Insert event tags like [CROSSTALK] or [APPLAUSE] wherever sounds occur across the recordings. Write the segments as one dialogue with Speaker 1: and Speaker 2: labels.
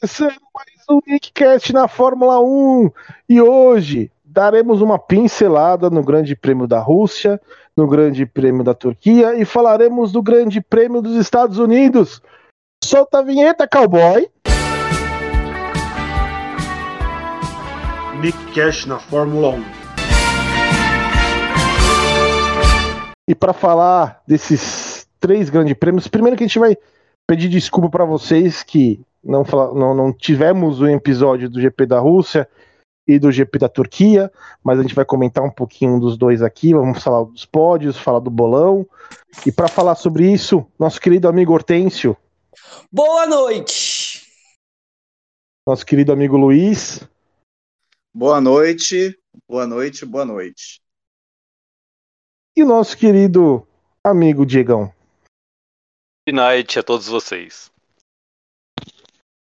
Speaker 1: começando mais um Nickcast na Fórmula 1 e hoje daremos uma pincelada no Grande Prêmio da Rússia, no Grande Prêmio da Turquia e falaremos do Grande Prêmio dos Estados Unidos. Solta a vinheta, cowboy!
Speaker 2: Nickcast na Fórmula 1.
Speaker 1: E para falar desses três grandes prêmios, primeiro que a gente vai pedir desculpa para vocês que não, não, não tivemos o episódio do GP da Rússia e do GP da Turquia, mas a gente vai comentar um pouquinho dos dois aqui, vamos falar dos pódios, falar do bolão. E para falar sobre isso, nosso querido amigo Hortêncio.
Speaker 3: Boa noite!
Speaker 1: Nosso querido amigo Luiz.
Speaker 4: Boa noite, boa noite, boa noite.
Speaker 1: E nosso querido amigo Diegão.
Speaker 5: Good night a todos vocês.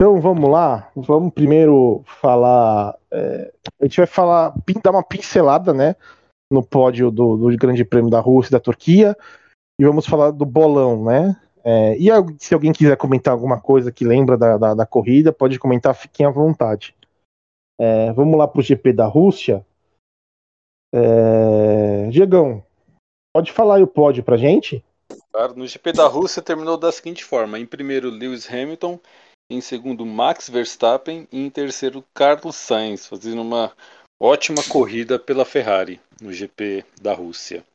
Speaker 1: Então vamos lá, vamos primeiro falar. É, a gente vai falar, dar uma pincelada, né, no pódio do, do Grande Prêmio da Rússia e da Turquia, e vamos falar do bolão, né? É, e se alguém quiser comentar alguma coisa que lembra da, da, da corrida, pode comentar, fiquem à vontade. É, vamos lá para o GP da Rússia. É, Diegão, pode falar aí o pódio para gente?
Speaker 5: Claro, no GP da Rússia terminou da seguinte forma: em primeiro, Lewis Hamilton, em segundo Max Verstappen e em terceiro Carlos Sainz, fazendo uma ótima corrida pela Ferrari no GP da Rússia.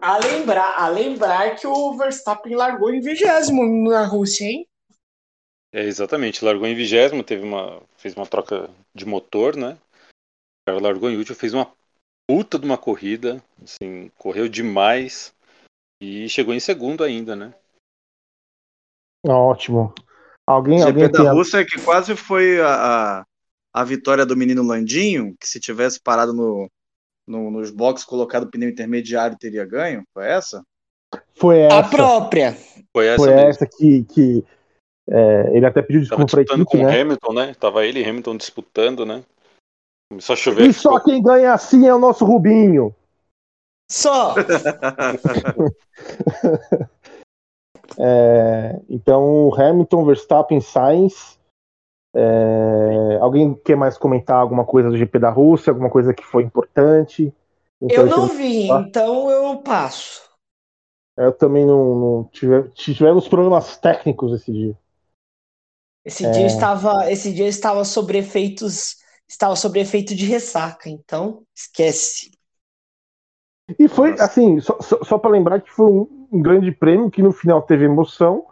Speaker 3: A lembrar, a lembrar que o Verstappen largou em vigésimo na Rússia, hein?
Speaker 5: É, exatamente, largou em vigésimo, teve uma, fez uma troca de motor, né? O cara largou em último, fez uma puta de uma corrida, assim, correu demais e chegou em segundo ainda, né?
Speaker 1: Ótimo. Alguém,
Speaker 4: o
Speaker 1: alguém
Speaker 4: GP da Rússia é que quase foi a, a, vitória do menino Landinho, que se tivesse parado no, no, nos boxes, colocado o pneu intermediário, teria ganho? Foi essa?
Speaker 1: Foi essa.
Speaker 3: A própria.
Speaker 5: Foi essa,
Speaker 1: Foi essa que, que é, ele até pediu desculpa
Speaker 5: para
Speaker 1: equipe,
Speaker 5: com
Speaker 1: né?
Speaker 5: o Hamilton, né? Tava ele e Hamilton disputando, né? Começou a chover.
Speaker 1: E só quem ganha assim é o nosso Rubinho.
Speaker 3: Só. [LAUGHS] [LAUGHS]
Speaker 1: É, então, Hamilton, Verstappen, Sainz. É, alguém quer mais comentar alguma coisa do GP da Rússia? Alguma coisa que foi importante?
Speaker 3: Então, eu não vi, então eu passo.
Speaker 1: Eu também não, não tive, tivemos problemas técnicos esse dia.
Speaker 3: Esse é... dia estava, esse dia estava sobre efeitos, estava sobre efeito de ressaca, então esquece.
Speaker 1: E foi assim, só, só, só para lembrar que foi um, um grande prêmio que no final teve emoção.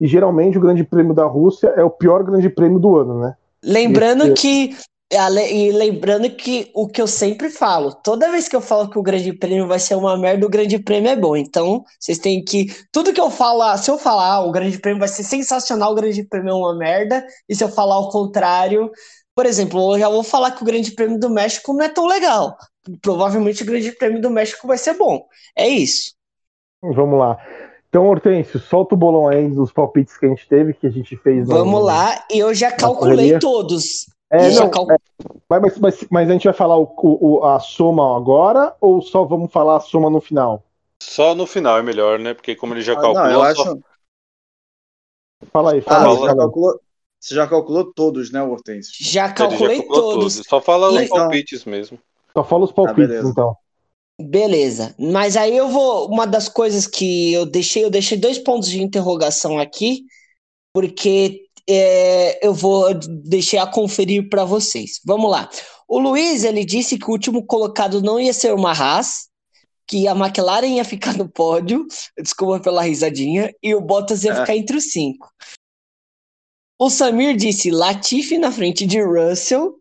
Speaker 1: E geralmente o Grande Prêmio da Rússia é o pior Grande Prêmio do ano, né?
Speaker 3: Lembrando Esse... que e lembrando que o que eu sempre falo, toda vez que eu falo que o Grande Prêmio vai ser uma merda, o Grande Prêmio é bom. Então, vocês têm que. Tudo que eu falar, se eu falar ah, o Grande Prêmio vai ser sensacional, o Grande Prêmio é uma merda, e se eu falar o contrário, por exemplo, eu já vou falar que o Grande Prêmio do México não é tão legal. Provavelmente o Grande Prêmio do México vai ser bom. É isso.
Speaker 1: Vamos lá. Então, Hortêncio, solta o bolão aí dos palpites que a gente teve, que a gente fez.
Speaker 3: Vamos no... lá, e eu já calculei todos.
Speaker 1: É, não, cal... é, mas, mas, mas, a gente vai falar o, o, a soma agora ou só vamos falar a soma no final?
Speaker 5: Só no final é melhor, né? Porque como ele já ah, calculou. Não, eu acho... Só...
Speaker 1: Fala aí, fala
Speaker 4: ah,
Speaker 1: aí.
Speaker 4: Você, já calculou, você já calculou todos, né, Hortêncio?
Speaker 3: Já calculei já todos. todos.
Speaker 5: Só fala os então... palpites mesmo.
Speaker 1: Só fala os palpites, ah, então.
Speaker 3: Beleza. Mas aí eu vou. Uma das coisas que eu deixei, eu deixei dois pontos de interrogação aqui, porque é, eu vou deixar a conferir para vocês. Vamos lá. O Luiz ele disse que o último colocado não ia ser uma Haas, que a McLaren ia ficar no pódio, [LAUGHS] desculpa pela risadinha, e o Bottas ia é. ficar entre os cinco. O Samir disse Latifi na frente de Russell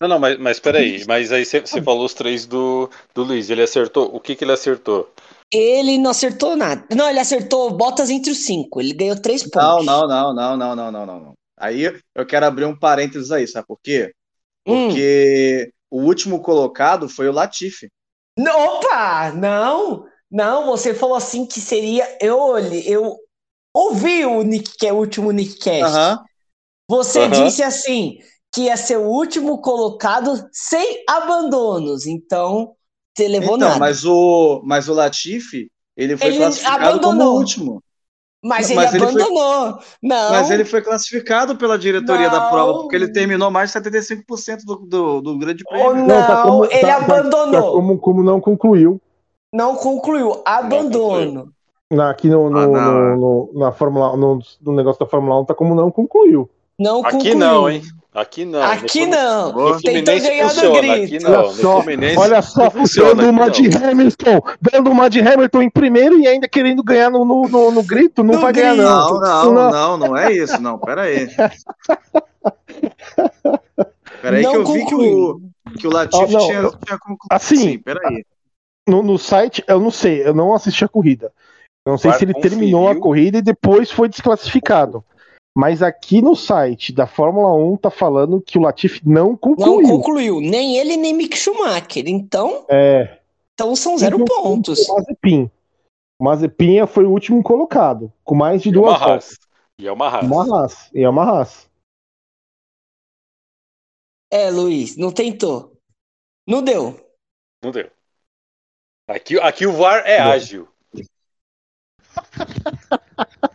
Speaker 5: não, não, mas, mas peraí, mas aí você falou os três do, do Luiz, ele acertou, o que que ele acertou?
Speaker 3: Ele não acertou nada. Não, ele acertou botas entre os cinco, ele ganhou três pontos.
Speaker 4: Não, não, não, não, não, não, não, não. Aí eu quero abrir um parênteses aí, sabe por quê? Porque hum. o último colocado foi o Latifi.
Speaker 3: Opa, não, não, você falou assim que seria, eu, eu ouvi o, Nick, o último Nickcast. Uh -huh. Você uh -huh. disse assim, que ia ser o último colocado sem abandonos. Então, você levou então, nada.
Speaker 4: Mas o, mas o Latifi, ele foi ele classificado abandonou. como último.
Speaker 3: Mas ele
Speaker 4: Mas ele foi-
Speaker 3: abandonou. Não.
Speaker 4: Mas ele foi classificado pela diretoria da
Speaker 3: Não.
Speaker 4: prova, porque ele terminou mais de 75% do, do, do grande
Speaker 3: Oh,
Speaker 4: prêmio.
Speaker 3: não,
Speaker 1: tá como-
Speaker 3: ele
Speaker 1: tá- tá- tá
Speaker 3: abandonou.
Speaker 1: como, como não concluiu.
Speaker 3: Não concluiu. Abandono.
Speaker 1: Na, aqui no, no,
Speaker 4: Ah, não.
Speaker 1: no- no- na Fórmula no, no negócio da Fórmula 1 tá como não concluiu.
Speaker 3: Não
Speaker 5: Aqui
Speaker 3: concluiu.
Speaker 5: não, hein? Aqui não.
Speaker 3: Aqui
Speaker 5: No-
Speaker 3: não.
Speaker 5: No
Speaker 3: Tentou ganhar no
Speaker 5: funciona, aqui
Speaker 3: grito.
Speaker 5: não.
Speaker 1: olha só, olha só,
Speaker 5: funciona,
Speaker 1: dando uma de
Speaker 5: não.
Speaker 1: Hamilton, dando uma de Hamilton em primeiro e ainda querendo ganhar no, no, no- no grito, não
Speaker 3: No
Speaker 1: vai ganhar
Speaker 3: grito.
Speaker 1: não.
Speaker 4: Não, não, não, não é isso, não. Pera aí. Pera aí
Speaker 3: Não
Speaker 4: que eu vi que
Speaker 3: concluiu.
Speaker 4: o, que o Latifi
Speaker 1: Ah, não,
Speaker 4: tinha,
Speaker 1: eu-
Speaker 4: tinha concluído.
Speaker 1: assim,
Speaker 4: Sim, pera aí.
Speaker 1: No, no site, eu não sei, eu não assisti a corrida. Eu não sei
Speaker 5: Vai
Speaker 1: se ele
Speaker 5: conferiu.
Speaker 1: terminou a corrida e depois foi desclassificado. Mas aqui no site da Fórmula 1 tá falando que o Latifi não
Speaker 3: Não
Speaker 1: concluiu.
Speaker 3: concluiu. Nem ele, nem Mick Schumacher. Então,
Speaker 1: É,
Speaker 3: então são zero pontos.
Speaker 1: O Mazepin. O Mazepin foi o último colocado, com mais de
Speaker 5: E é
Speaker 1: duas voltas.
Speaker 5: E é uma Haas.
Speaker 1: Uma Haas. E é uma Haas.
Speaker 3: É, Luiz, não tentou. Não deu.
Speaker 5: Não deu. Aqui, aqui o VAR é
Speaker 1: Não.
Speaker 5: ágil. [LAUGHS]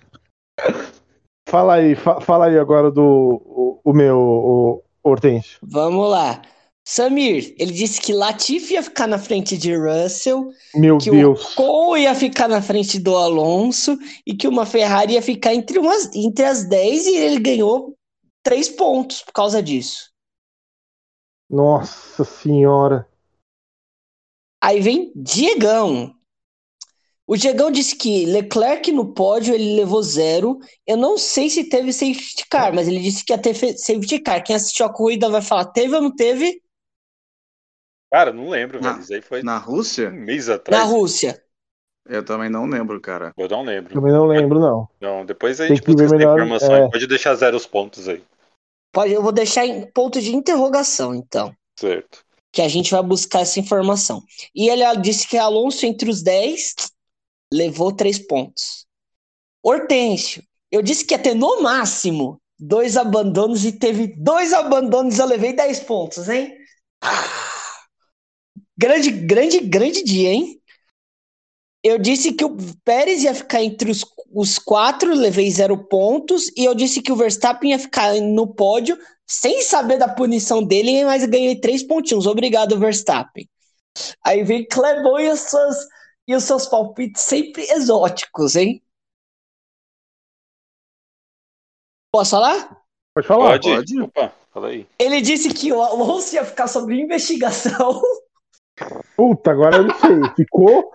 Speaker 1: Fala aí, fa- fala aí agora do o, o meu o Hortêncio.
Speaker 3: Vamos lá. Samir, ele disse que Latifi ia ficar na frente de Russell,
Speaker 1: Meu
Speaker 3: que
Speaker 1: Deus.
Speaker 3: o Cole ia ficar na frente do Alonso e que uma Ferrari ia ficar entre, umas, entre as 10 e ele ganhou três pontos por causa disso.
Speaker 1: Nossa senhora.
Speaker 3: Aí vem Diegão. O Diegão disse que Leclerc no pódio ele levou zero. Eu não sei se teve safety car, mas ele disse que ia ter fe- safety car. Quem assistiu a corrida vai falar, teve ou não teve?
Speaker 5: Cara, não lembro,
Speaker 4: Na-
Speaker 5: velho. Isso aí foi
Speaker 4: Na Rússia?
Speaker 5: um mês
Speaker 3: Na
Speaker 5: atrás.
Speaker 3: Rússia.
Speaker 4: Eu também não lembro, cara.
Speaker 5: Eu não lembro.
Speaker 1: Também não lembro, não.
Speaker 5: Não, depois a gente busca essa informação.
Speaker 1: é.
Speaker 5: Pode deixar zero os pontos aí.
Speaker 3: Pode, eu vou deixar em ponto de interrogação, então.
Speaker 5: Certo.
Speaker 3: Que a gente vai buscar essa informação. E ele disse que Alonso, entre os 10, levou três pontos. Hortêncio, eu disse que ia ter no máximo dois abandonos e teve dois abandonos. Eu levei 10 pontos, hein? Grande, grande, grande dia, hein? Eu disse que o Pérez ia ficar entre os, os quatro, levei zero pontos. E eu disse que o Verstappen ia ficar no pódio, sem saber da punição dele, mas ganhei três pontinhos. Obrigado, Verstappen. Aí vem Clebon e os seus, e os seus palpites sempre exóticos, hein? Posso falar?
Speaker 1: Pode falar.
Speaker 5: Pode?
Speaker 4: pode.
Speaker 5: Opa, fala aí.
Speaker 3: Ele disse que o Alonso ia ficar sob investigação. [LAUGHS]
Speaker 1: Puta, agora eu não sei. Ficou?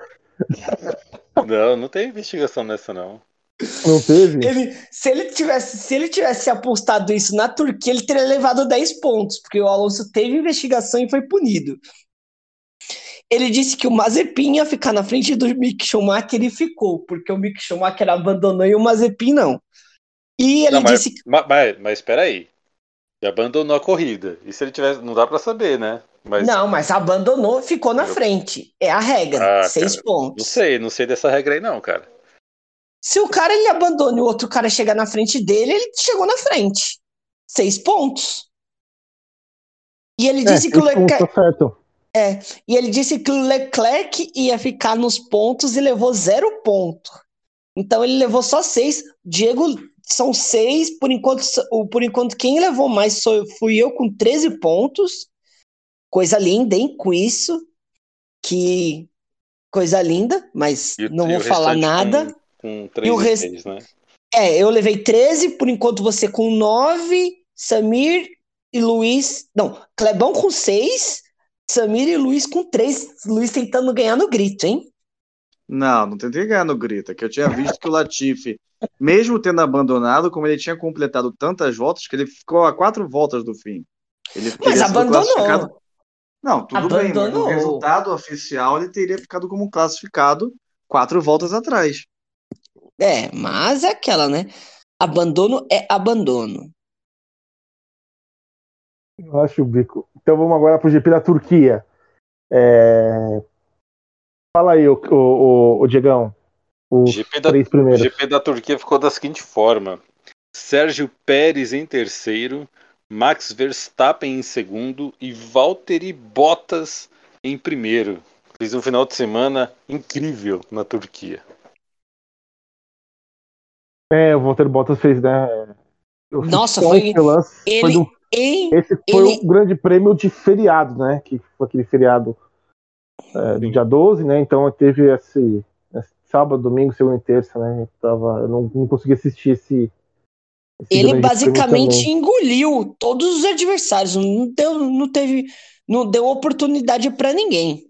Speaker 5: Não, não tem investigação nessa, não.
Speaker 1: Não teve?
Speaker 3: Ele, se, ele tivesse, se ele tivesse apostado isso na Turquia, ele teria levado 10 pontos, porque o Alonso teve investigação e foi punido. Ele disse que o Mazepin ia ficar na frente do Mick Schumacher e ficou, porque o Mick Schumacher abandonou e o Mazepin não. E ele
Speaker 5: Não, mas,
Speaker 3: disse que.
Speaker 5: ma- mas, mas espera aí. Ele abandonou a corrida. E se ele tivesse. Não dá pra saber, né? Mas
Speaker 3: Não, mas abandonou, ficou na
Speaker 5: Eu-
Speaker 3: frente. É a regra.
Speaker 5: Ah,
Speaker 3: seis
Speaker 5: cara,
Speaker 3: pontos.
Speaker 5: não sei, não sei dessa regra aí, não, cara.
Speaker 3: Se o cara ele abandona e o outro cara chegar na frente dele, ele chegou na frente. Seis pontos. E ele
Speaker 1: É,
Speaker 3: disse que o Leclerc,
Speaker 1: tá certo.
Speaker 3: E ele disse que o Leclerc ia ficar nos pontos e levou zero ponto. Então ele levou só seis. Diego são seis. Por enquanto, o- por enquanto quem levou mais sou, fui eu com 13 pontos. Coisa linda, hein? Com isso. Que coisa linda, mas
Speaker 5: E o-
Speaker 3: não
Speaker 5: e
Speaker 3: vou
Speaker 5: o
Speaker 3: falar nada.
Speaker 5: Com, com
Speaker 3: E
Speaker 5: 3
Speaker 3: o
Speaker 5: e
Speaker 3: rest-
Speaker 5: 6, né?
Speaker 3: É, eu levei 13, por enquanto você com 9, Samir e Luiz. Não, Clebão com 6, Samir e Luiz com 3. Luiz tentando ganhar no grito, hein?
Speaker 4: Não, não tentei ganhar no grita, que eu tinha visto que o Latifi, mesmo tendo abandonado, como ele tinha completado tantas voltas, que ele ficou a quatro voltas do fim. Ele
Speaker 3: Mas
Speaker 4: sido classificado.
Speaker 3: abandonou.
Speaker 4: Não, tudo bem, mas no
Speaker 3: Abandonou.
Speaker 4: resultado oficial ele teria ficado como classificado quatro voltas atrás.
Speaker 3: É, mas é aquela, né? Abandono é abandono.
Speaker 1: Eu acho o bico. Então vamos agora pro GP da Turquia. É, Fala aí, o, o, o, o Diegão. Os
Speaker 5: GP da,
Speaker 1: três
Speaker 5: o
Speaker 1: primeiros.
Speaker 5: GP da Turquia ficou da seguinte forma: Sérgio Pérez em terceiro, Max Verstappen em segundo e Valtteri Bottas em primeiro. Fez um final de semana incrível na Turquia.
Speaker 1: É, o Walter Bottas fez, né? o
Speaker 3: Nossa, foi-
Speaker 1: lance foi
Speaker 3: Ele,
Speaker 1: do-
Speaker 3: em
Speaker 1: esse foi
Speaker 3: ele-
Speaker 1: o grande prêmio de feriado, né? Que foi aquele feriado é, do dia 12, né? Então teve esse, esse sábado, domingo, segunda e terça, né? Eu, tava, eu não, não consegui assistir esse. esse
Speaker 3: ele basicamente engoliu todos os adversários. Não deu, não teve, não deu oportunidade pra ninguém.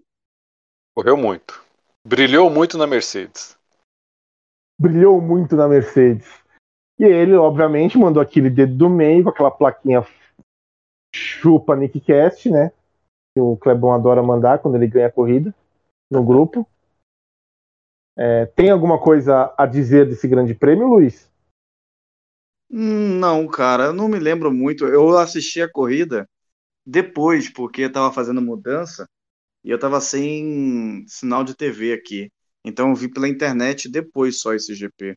Speaker 5: Correu muito. Brilhou muito na Mercedes.
Speaker 1: Brilhou muito na Mercedes. E ele, obviamente, mandou aquele dedo do meio com aquela plaquinha chupa Nick Cast, né? Que o Clebão adora mandar quando ele ganha a corrida no grupo. É, tem alguma coisa a dizer desse grande prêmio, Luiz?
Speaker 4: Não, cara, eu não me lembro muito. Eu assisti a corrida depois, porque eu tava fazendo mudança e eu tava sem sinal de TV aqui. Então eu vi pela internet depois só esse GP.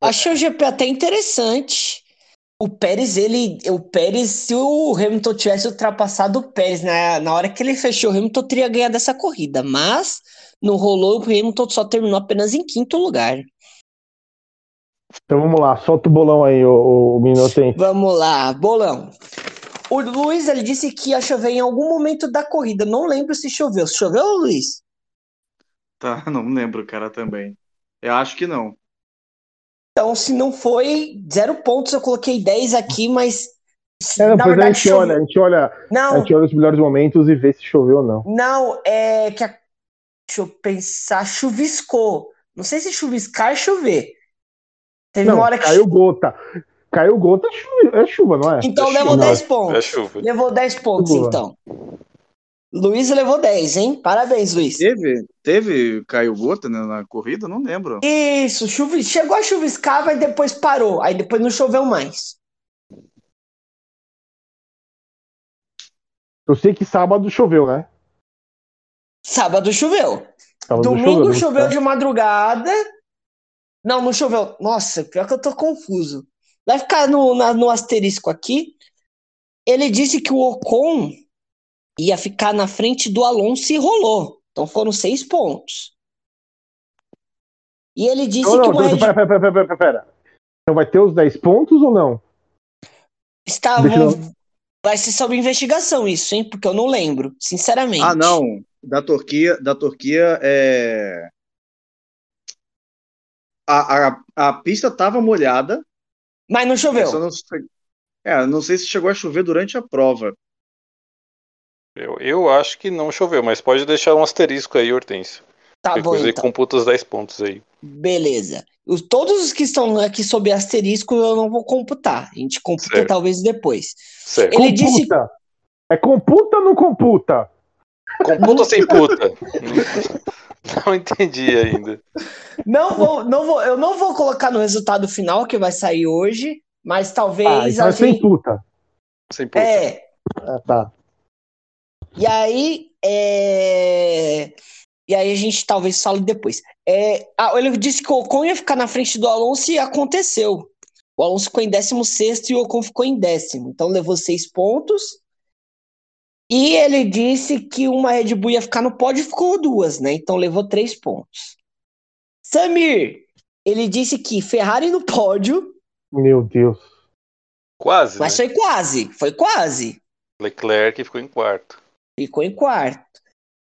Speaker 3: Achei o GP até interessante. O Pérez, ele. O Pérez, se o Hamilton tivesse ultrapassado o Pérez na, na hora que ele fechou, o Hamilton teria ganhado essa corrida. Mas não rolou, o Hamilton só terminou apenas em quinto lugar.
Speaker 1: Então vamos lá, solta o bolão aí, o, o Minotente.
Speaker 3: Vamos lá, bolão. O Luiz ele disse que ia chover em algum momento da corrida. Não lembro se choveu. Choveu, Luiz?
Speaker 4: Tá, [LAUGHS] não lembro, cara, também. Eu acho que não.
Speaker 3: Então, se não foi, zero pontos. Eu coloquei 10 aqui, mas.
Speaker 1: É,
Speaker 3: na
Speaker 1: a
Speaker 3: verdade,
Speaker 1: gente
Speaker 3: choveu.
Speaker 1: olha, a gente olha, a
Speaker 3: Não,
Speaker 1: gente olha os melhores momentos e vê se choveu ou não.
Speaker 3: Não, é que a... Deixa eu pensar, chuviscou. Não sei se chuviscar é chover. Teve
Speaker 1: Não,
Speaker 3: uma hora que.
Speaker 1: caiu gota. Caiu gota, é chuva, é chuva, não é?
Speaker 3: Então
Speaker 5: É
Speaker 3: levou
Speaker 5: chuva.
Speaker 3: 10
Speaker 5: É
Speaker 3: pontos.
Speaker 5: chuva.
Speaker 3: Levou 10 pontos,
Speaker 1: Boa.
Speaker 3: então. Luiz levou 10, hein? Parabéns, Luiz.
Speaker 4: Teve, teve Caio Gota né, na corrida? Não lembro.
Speaker 3: Isso, chuvi... chegou a chuviscar, mas depois parou. Aí depois não choveu mais.
Speaker 1: Eu sei que sábado choveu, né?
Speaker 3: Sábado choveu.
Speaker 1: Sábado
Speaker 3: Domingo choveu
Speaker 1: tá?
Speaker 3: de madrugada. Não, não choveu. Nossa, pior que eu tô confuso. Vai ficar no, na- no asterisco aqui. Ele disse que o Ocon ia ficar na frente do Alonso e rolou. Então foram seis pontos. E ele disse
Speaker 1: Não, não,
Speaker 3: que Red
Speaker 1: pera, pera, pera, pera, pera, pera. Então vai ter os 10 pontos ou não?
Speaker 3: estavam.
Speaker 1: Deixa eu-
Speaker 3: Vai ser sobre investigação isso, hein? Porque eu não lembro, sinceramente.
Speaker 4: Ah, não. Da Turquia, da Turquia é. A, a, a pista tava molhada.
Speaker 3: Mas não
Speaker 4: eu
Speaker 3: choveu.
Speaker 4: não sei, é, não sei se chegou a chover durante a prova.
Speaker 5: Eu, eu acho que não choveu, mas pode deixar um asterisco aí, Hortêncio.
Speaker 3: Tá bom, então.
Speaker 5: computa os 10 pontos aí.
Speaker 3: Beleza. Os, todos os que estão aqui sob asterisco eu não vou computar. A gente computa
Speaker 5: Certo.
Speaker 3: talvez depois.
Speaker 5: Certo.
Speaker 3: Ele disse-
Speaker 1: computa. É computa ou não computa?
Speaker 5: Computa ou sem puta? [LAUGHS] Não, entendi ainda.
Speaker 3: Não vou, não vou, eu não vou colocar no resultado final que vai sair hoje, mas
Speaker 1: Ah,
Speaker 3: talvez
Speaker 1: então
Speaker 3: a
Speaker 1: é sem
Speaker 3: gente.
Speaker 1: puta.
Speaker 5: Sem puta.
Speaker 3: É.
Speaker 1: Ah, tá.
Speaker 3: E aí, é... e aí a gente talvez fale depois. É... Ah, ele disse que o Ocon ia ficar na frente do Alonso e aconteceu. O Alonso ficou em 16 e o Ocon ficou em décimo. Então levou seis pontos. E ele disse que uma Red Bull ia ficar no pódio e ficou duas, né? Então levou três pontos. Samir, ele disse que Ferrari no pódio,
Speaker 1: Meu Deus.
Speaker 5: Quase,
Speaker 3: mas
Speaker 5: né?
Speaker 3: foi quase, foi quase.
Speaker 5: Leclerc ficou em quarto.
Speaker 3: Ficou em quarto.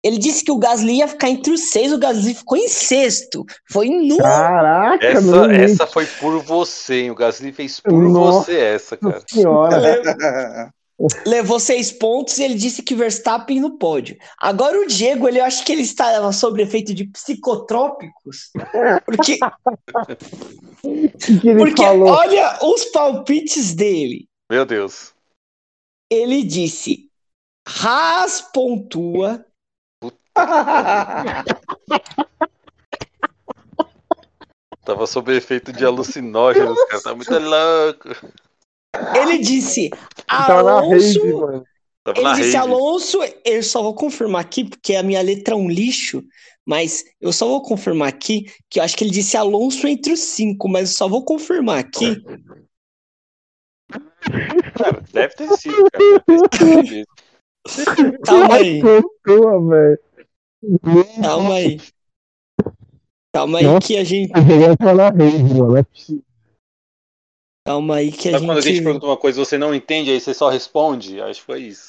Speaker 3: Ele disse que o Gasly ia ficar entre os seis, o Gasly ficou em sexto. Foi nu.
Speaker 1: Caraca,
Speaker 5: Essa, essa foi por você, hein? O Gasly fez por
Speaker 1: Nossa
Speaker 5: você essa, cara. [LAUGHS]
Speaker 1: senhora.
Speaker 3: Levou seis pontos e ele disse que Verstappen no pódio. Agora o Diego, ele eu acho que ele está sob efeito de psicotrópicos. Porque, [LAUGHS]
Speaker 1: que, que ele
Speaker 3: porque
Speaker 1: falou?
Speaker 3: olha os palpites dele.
Speaker 5: Meu Deus.
Speaker 3: Ele disse: Haas pontua, [LAUGHS]
Speaker 5: Tava sob efeito de alucinógenos, cara. Tá muito louco.
Speaker 3: ele disse
Speaker 1: Tava na rede,
Speaker 3: Alonso.
Speaker 1: mano.
Speaker 5: Tava
Speaker 3: Ele
Speaker 5: na
Speaker 3: disse
Speaker 5: rede.
Speaker 3: Alonso, eu só vou confirmar aqui, porque a minha letra é um lixo, mas eu só vou confirmar aqui que eu acho que ele disse Alonso entre os cinco, mas eu só vou confirmar aqui.
Speaker 5: Cara, deve ter sido, cara. Deve ter sido. [LAUGHS]
Speaker 3: Calma aí, calma aí. Calma aí
Speaker 1: Nossa.
Speaker 3: que a gente.
Speaker 1: Eu falar rave, mano. É possível.
Speaker 3: Calma aí que a
Speaker 5: Sabe quando a gente
Speaker 3: gente.
Speaker 5: pergunta uma coisa e você não entende, aí você só responde? Acho que foi isso.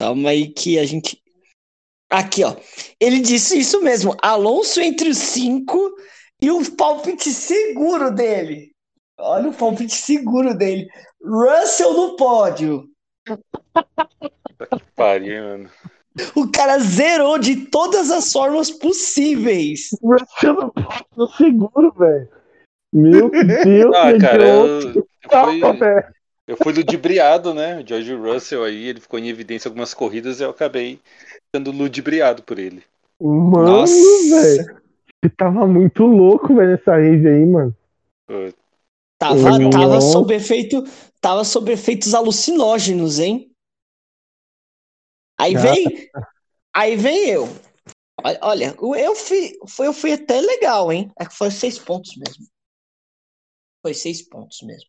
Speaker 3: Calma aí que a gente. Aqui, ó. Ele disse isso mesmo. Alonso entre os cinco e o palpite seguro dele. Olha o palpite seguro dele. Russell no pódio.
Speaker 5: Pariu, mano.
Speaker 3: O cara zerou de todas as formas possíveis.
Speaker 1: Pode no seguro, velho. Meu [LAUGHS] Deus,
Speaker 5: Ah,
Speaker 1: que
Speaker 5: cara, eu, eu eu fui ludibriado, né? O George Russell aí, ele ficou em evidência algumas corridas e eu acabei sendo ludibriado por ele.
Speaker 1: Mano,
Speaker 3: Nossa.
Speaker 1: velho. Você tava muito louco, velho, nessa rave aí, mano.
Speaker 3: Tava,
Speaker 1: Ô,
Speaker 3: tava sob efeito, tava sob efeitos alucinógenos, hein? Aí vem, aí vem eu. Olha- eu fui, eu fui até legal, hein? É que foi seis pontos mesmo. Foi seis pontos mesmo.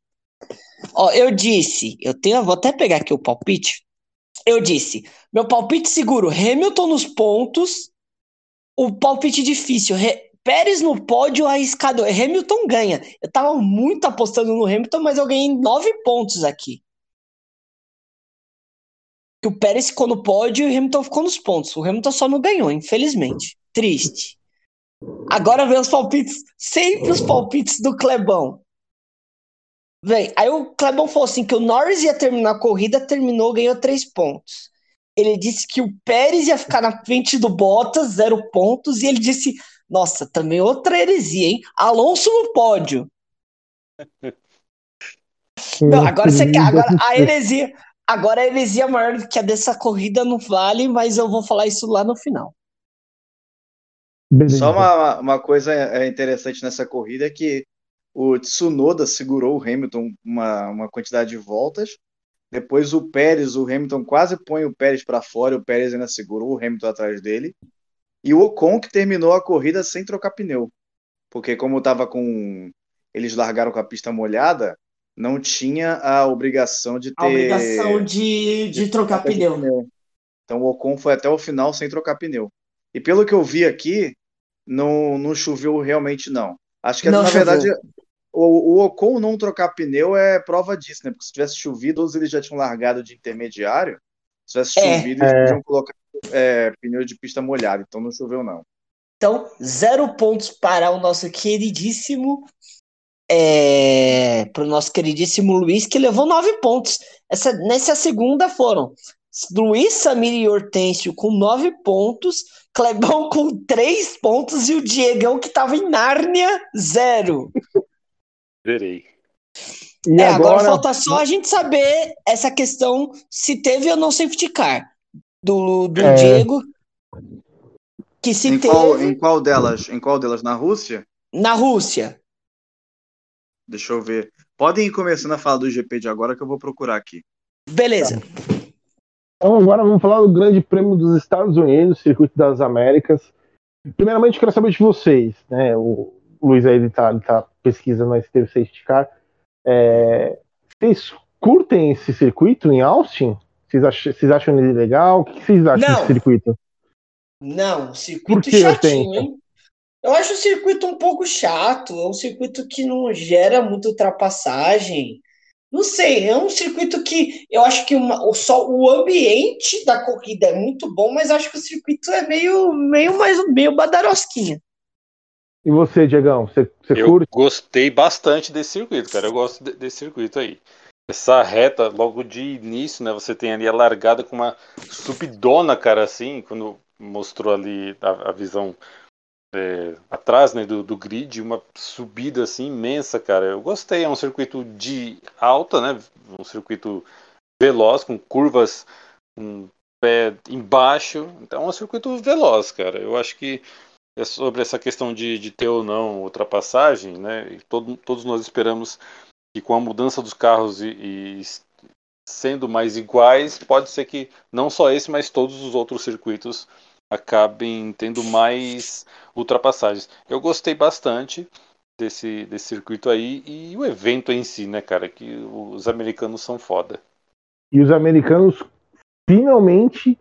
Speaker 3: Ó, eu disse, eu tenho, vou até pegar aqui o palpite. Eu disse, meu palpite seguro, Hamilton nos pontos. O palpite difícil, Pérez no pódio, arriscado. Hamilton ganha. Eu tava muito apostando no Hamilton, mas eu ganhei nove pontos aqui. Que o Pérez ficou no pódio e o Hamilton ficou nos pontos. O Hamilton só não ganhou, infelizmente. Triste. Agora vem os palpites, sempre os palpites do Clebão. Vem, aí o Clebão falou assim que o Norris ia terminar a corrida, terminou, ganhou três pontos. Ele disse que o Pérez ia ficar na frente do Bottas, zero pontos, e ele disse, nossa, também outra heresia, hein? Alonso no pódio. Não, agora você quer, agora a heresia, agora a heresia maior do que a dessa corrida não vale, mas eu vou falar isso lá no final.
Speaker 1: Beleza.
Speaker 4: Só uma, uma coisa é, interessante nessa corrida é que o Tsunoda segurou o Hamilton uma, uma quantidade de voltas. Depois o Pérez, o Hamilton quase põe o Pérez para fora, o Pérez ainda segurou o Hamilton atrás dele. E o Ocon que terminou a corrida sem trocar pneu. Porque como tava com eles largaram com a pista molhada, não tinha a obrigação de ter
Speaker 3: A obrigação de, de trocar pneu.
Speaker 4: Então o Ocon foi até o final sem trocar pneu. E pelo que eu vi aqui, não, não choveu realmente, não. Acho que,
Speaker 3: Não
Speaker 4: na
Speaker 3: choveu.
Speaker 4: verdade, o, o Ocon não trocar pneu é prova disso, né? Porque se tivesse chovido, eles já tinham largado de intermediário. Se tivesse
Speaker 3: É.
Speaker 4: chovido, eles
Speaker 1: É.
Speaker 4: podiam colocar é, pneu de pista molhada. Então não choveu, não.
Speaker 3: Então, zero pontos para o nosso queridíssimo. É, para o nosso queridíssimo Luiz, que levou nove pontos. Essa, nessa segunda foram Luiz, Samir e Hortêncio com nove pontos, Clebão com três pontos e o Diegão, que estava em Nárnia, zero.
Speaker 5: Verei.
Speaker 1: E
Speaker 3: é, agora,
Speaker 1: agora,
Speaker 3: falta só a gente saber essa questão se teve ou não safety car do, do
Speaker 1: É.
Speaker 3: Diego. Que se
Speaker 4: Em
Speaker 3: teve
Speaker 4: qual, em qual delas? Em qual delas? Na Rússia?
Speaker 3: na Rússia.
Speaker 4: Deixa eu ver. Podem ir começando a falar do GP de agora que eu vou procurar aqui.
Speaker 3: Beleza.
Speaker 1: Então agora vamos falar do Grande Prêmio dos Estados Unidos, Circuito das Américas. Primeiramente, eu quero saber de vocês, né? O Luiz aí ele tá, ele tá pesquisando se teve safety car. É, vocês curtem esse circuito em Austin? Vocês acham, vocês acham ele legal? O que vocês acham
Speaker 3: Não.
Speaker 1: desse circuito?
Speaker 3: Não, circuito
Speaker 1: que,
Speaker 3: chatinho, hein? Eu acho o circuito um pouco chato. É um circuito que não gera muita ultrapassagem. Não sei, é um circuito que eu acho que uma- o, só o ambiente da corrida é muito bom, mas acho que o circuito é meio, meio mais meio badarosquinha.
Speaker 1: E você, Diegão, você, você
Speaker 5: Eu
Speaker 1: curte?
Speaker 5: gostei bastante desse circuito, cara. Eu gosto de- desse circuito aí. Essa reta, logo de início, né? Você tem ali a largada com uma subidona, cara, assim, quando mostrou ali a, a visão é, atrás, né, do, do grid, uma subida assim imensa, cara. Eu gostei. É um circuito de alta, né? Um circuito veloz, com curvas com pé embaixo. Então é um circuito veloz, cara. Eu acho que é sobre essa questão de, de ter ou não ultrapassagem, né? E todo, todos nós esperamos que com a mudança dos carros e, e sendo mais iguais, pode ser que não só esse, mas todos os outros circuitos acabem tendo mais ultrapassagens. Eu gostei bastante desse, desse circuito aí e o evento em si, né, cara? Que os americanos são foda.
Speaker 1: E os americanos finalmente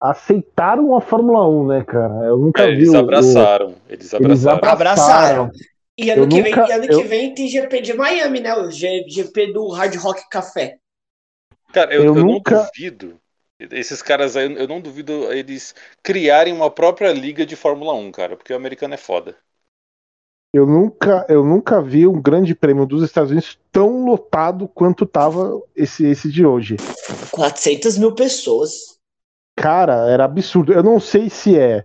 Speaker 1: aceitaram a Fórmula 1, né, cara? Eu nunca
Speaker 5: É,
Speaker 1: vi
Speaker 5: eles
Speaker 1: o-
Speaker 5: abraçaram. Eles abraçaram.
Speaker 1: abra-
Speaker 3: Abraçaram. E ano,
Speaker 1: Eu
Speaker 3: que,
Speaker 1: nunca-
Speaker 3: vem, ano
Speaker 1: eu-
Speaker 3: que vem tem GP de Miami, né? O GP do Hard Rock Café.
Speaker 5: Cara, eu,
Speaker 1: Eu
Speaker 5: eu
Speaker 1: nunca-
Speaker 5: não duvido. Esses caras aí, eu não duvido eles criarem uma própria liga de Fórmula 1, cara, porque o americano é foda.
Speaker 1: Eu nunca, eu nunca vi um grande prêmio dos Estados Unidos tão lotado quanto tava esse, esse de hoje.
Speaker 3: 400 mil pessoas.
Speaker 1: Cara, era absurdo. Eu não sei se é,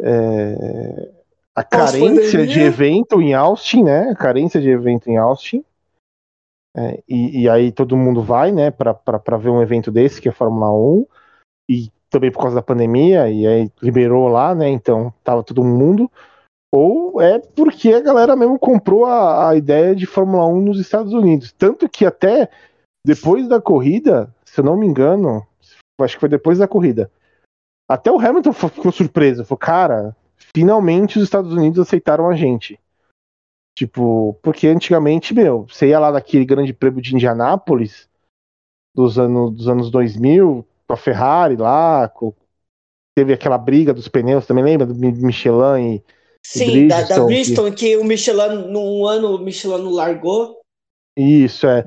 Speaker 1: é, a carência de evento em Austin, né? A carência de evento em Austin. É, e, e aí todo mundo vai, né, pra ver um evento desse, que é a Fórmula 1. E também por causa da pandemia, e aí liberou lá, né? Então tava todo mundo. Ou é porque a galera mesmo comprou a, a ideia de Fórmula 1 nos Estados Unidos. Tanto que até depois da corrida, se eu não me engano, acho que foi depois da corrida, até o Hamilton ficou surpreso. Falou, cara, finalmente os Estados Unidos aceitaram a gente. Tipo, porque antigamente, meu, você ia lá naquele grande prêmio de Indianápolis, dos anos, dos anos 2000, com a Ferrari lá, com- teve aquela briga dos pneus, também lembra? Do Mi- Michelin e
Speaker 3: Sim, da, da
Speaker 1: Bridgestone,
Speaker 3: Bristol, que o Michelin, num ano, o Michelin não largou.
Speaker 1: Isso, é.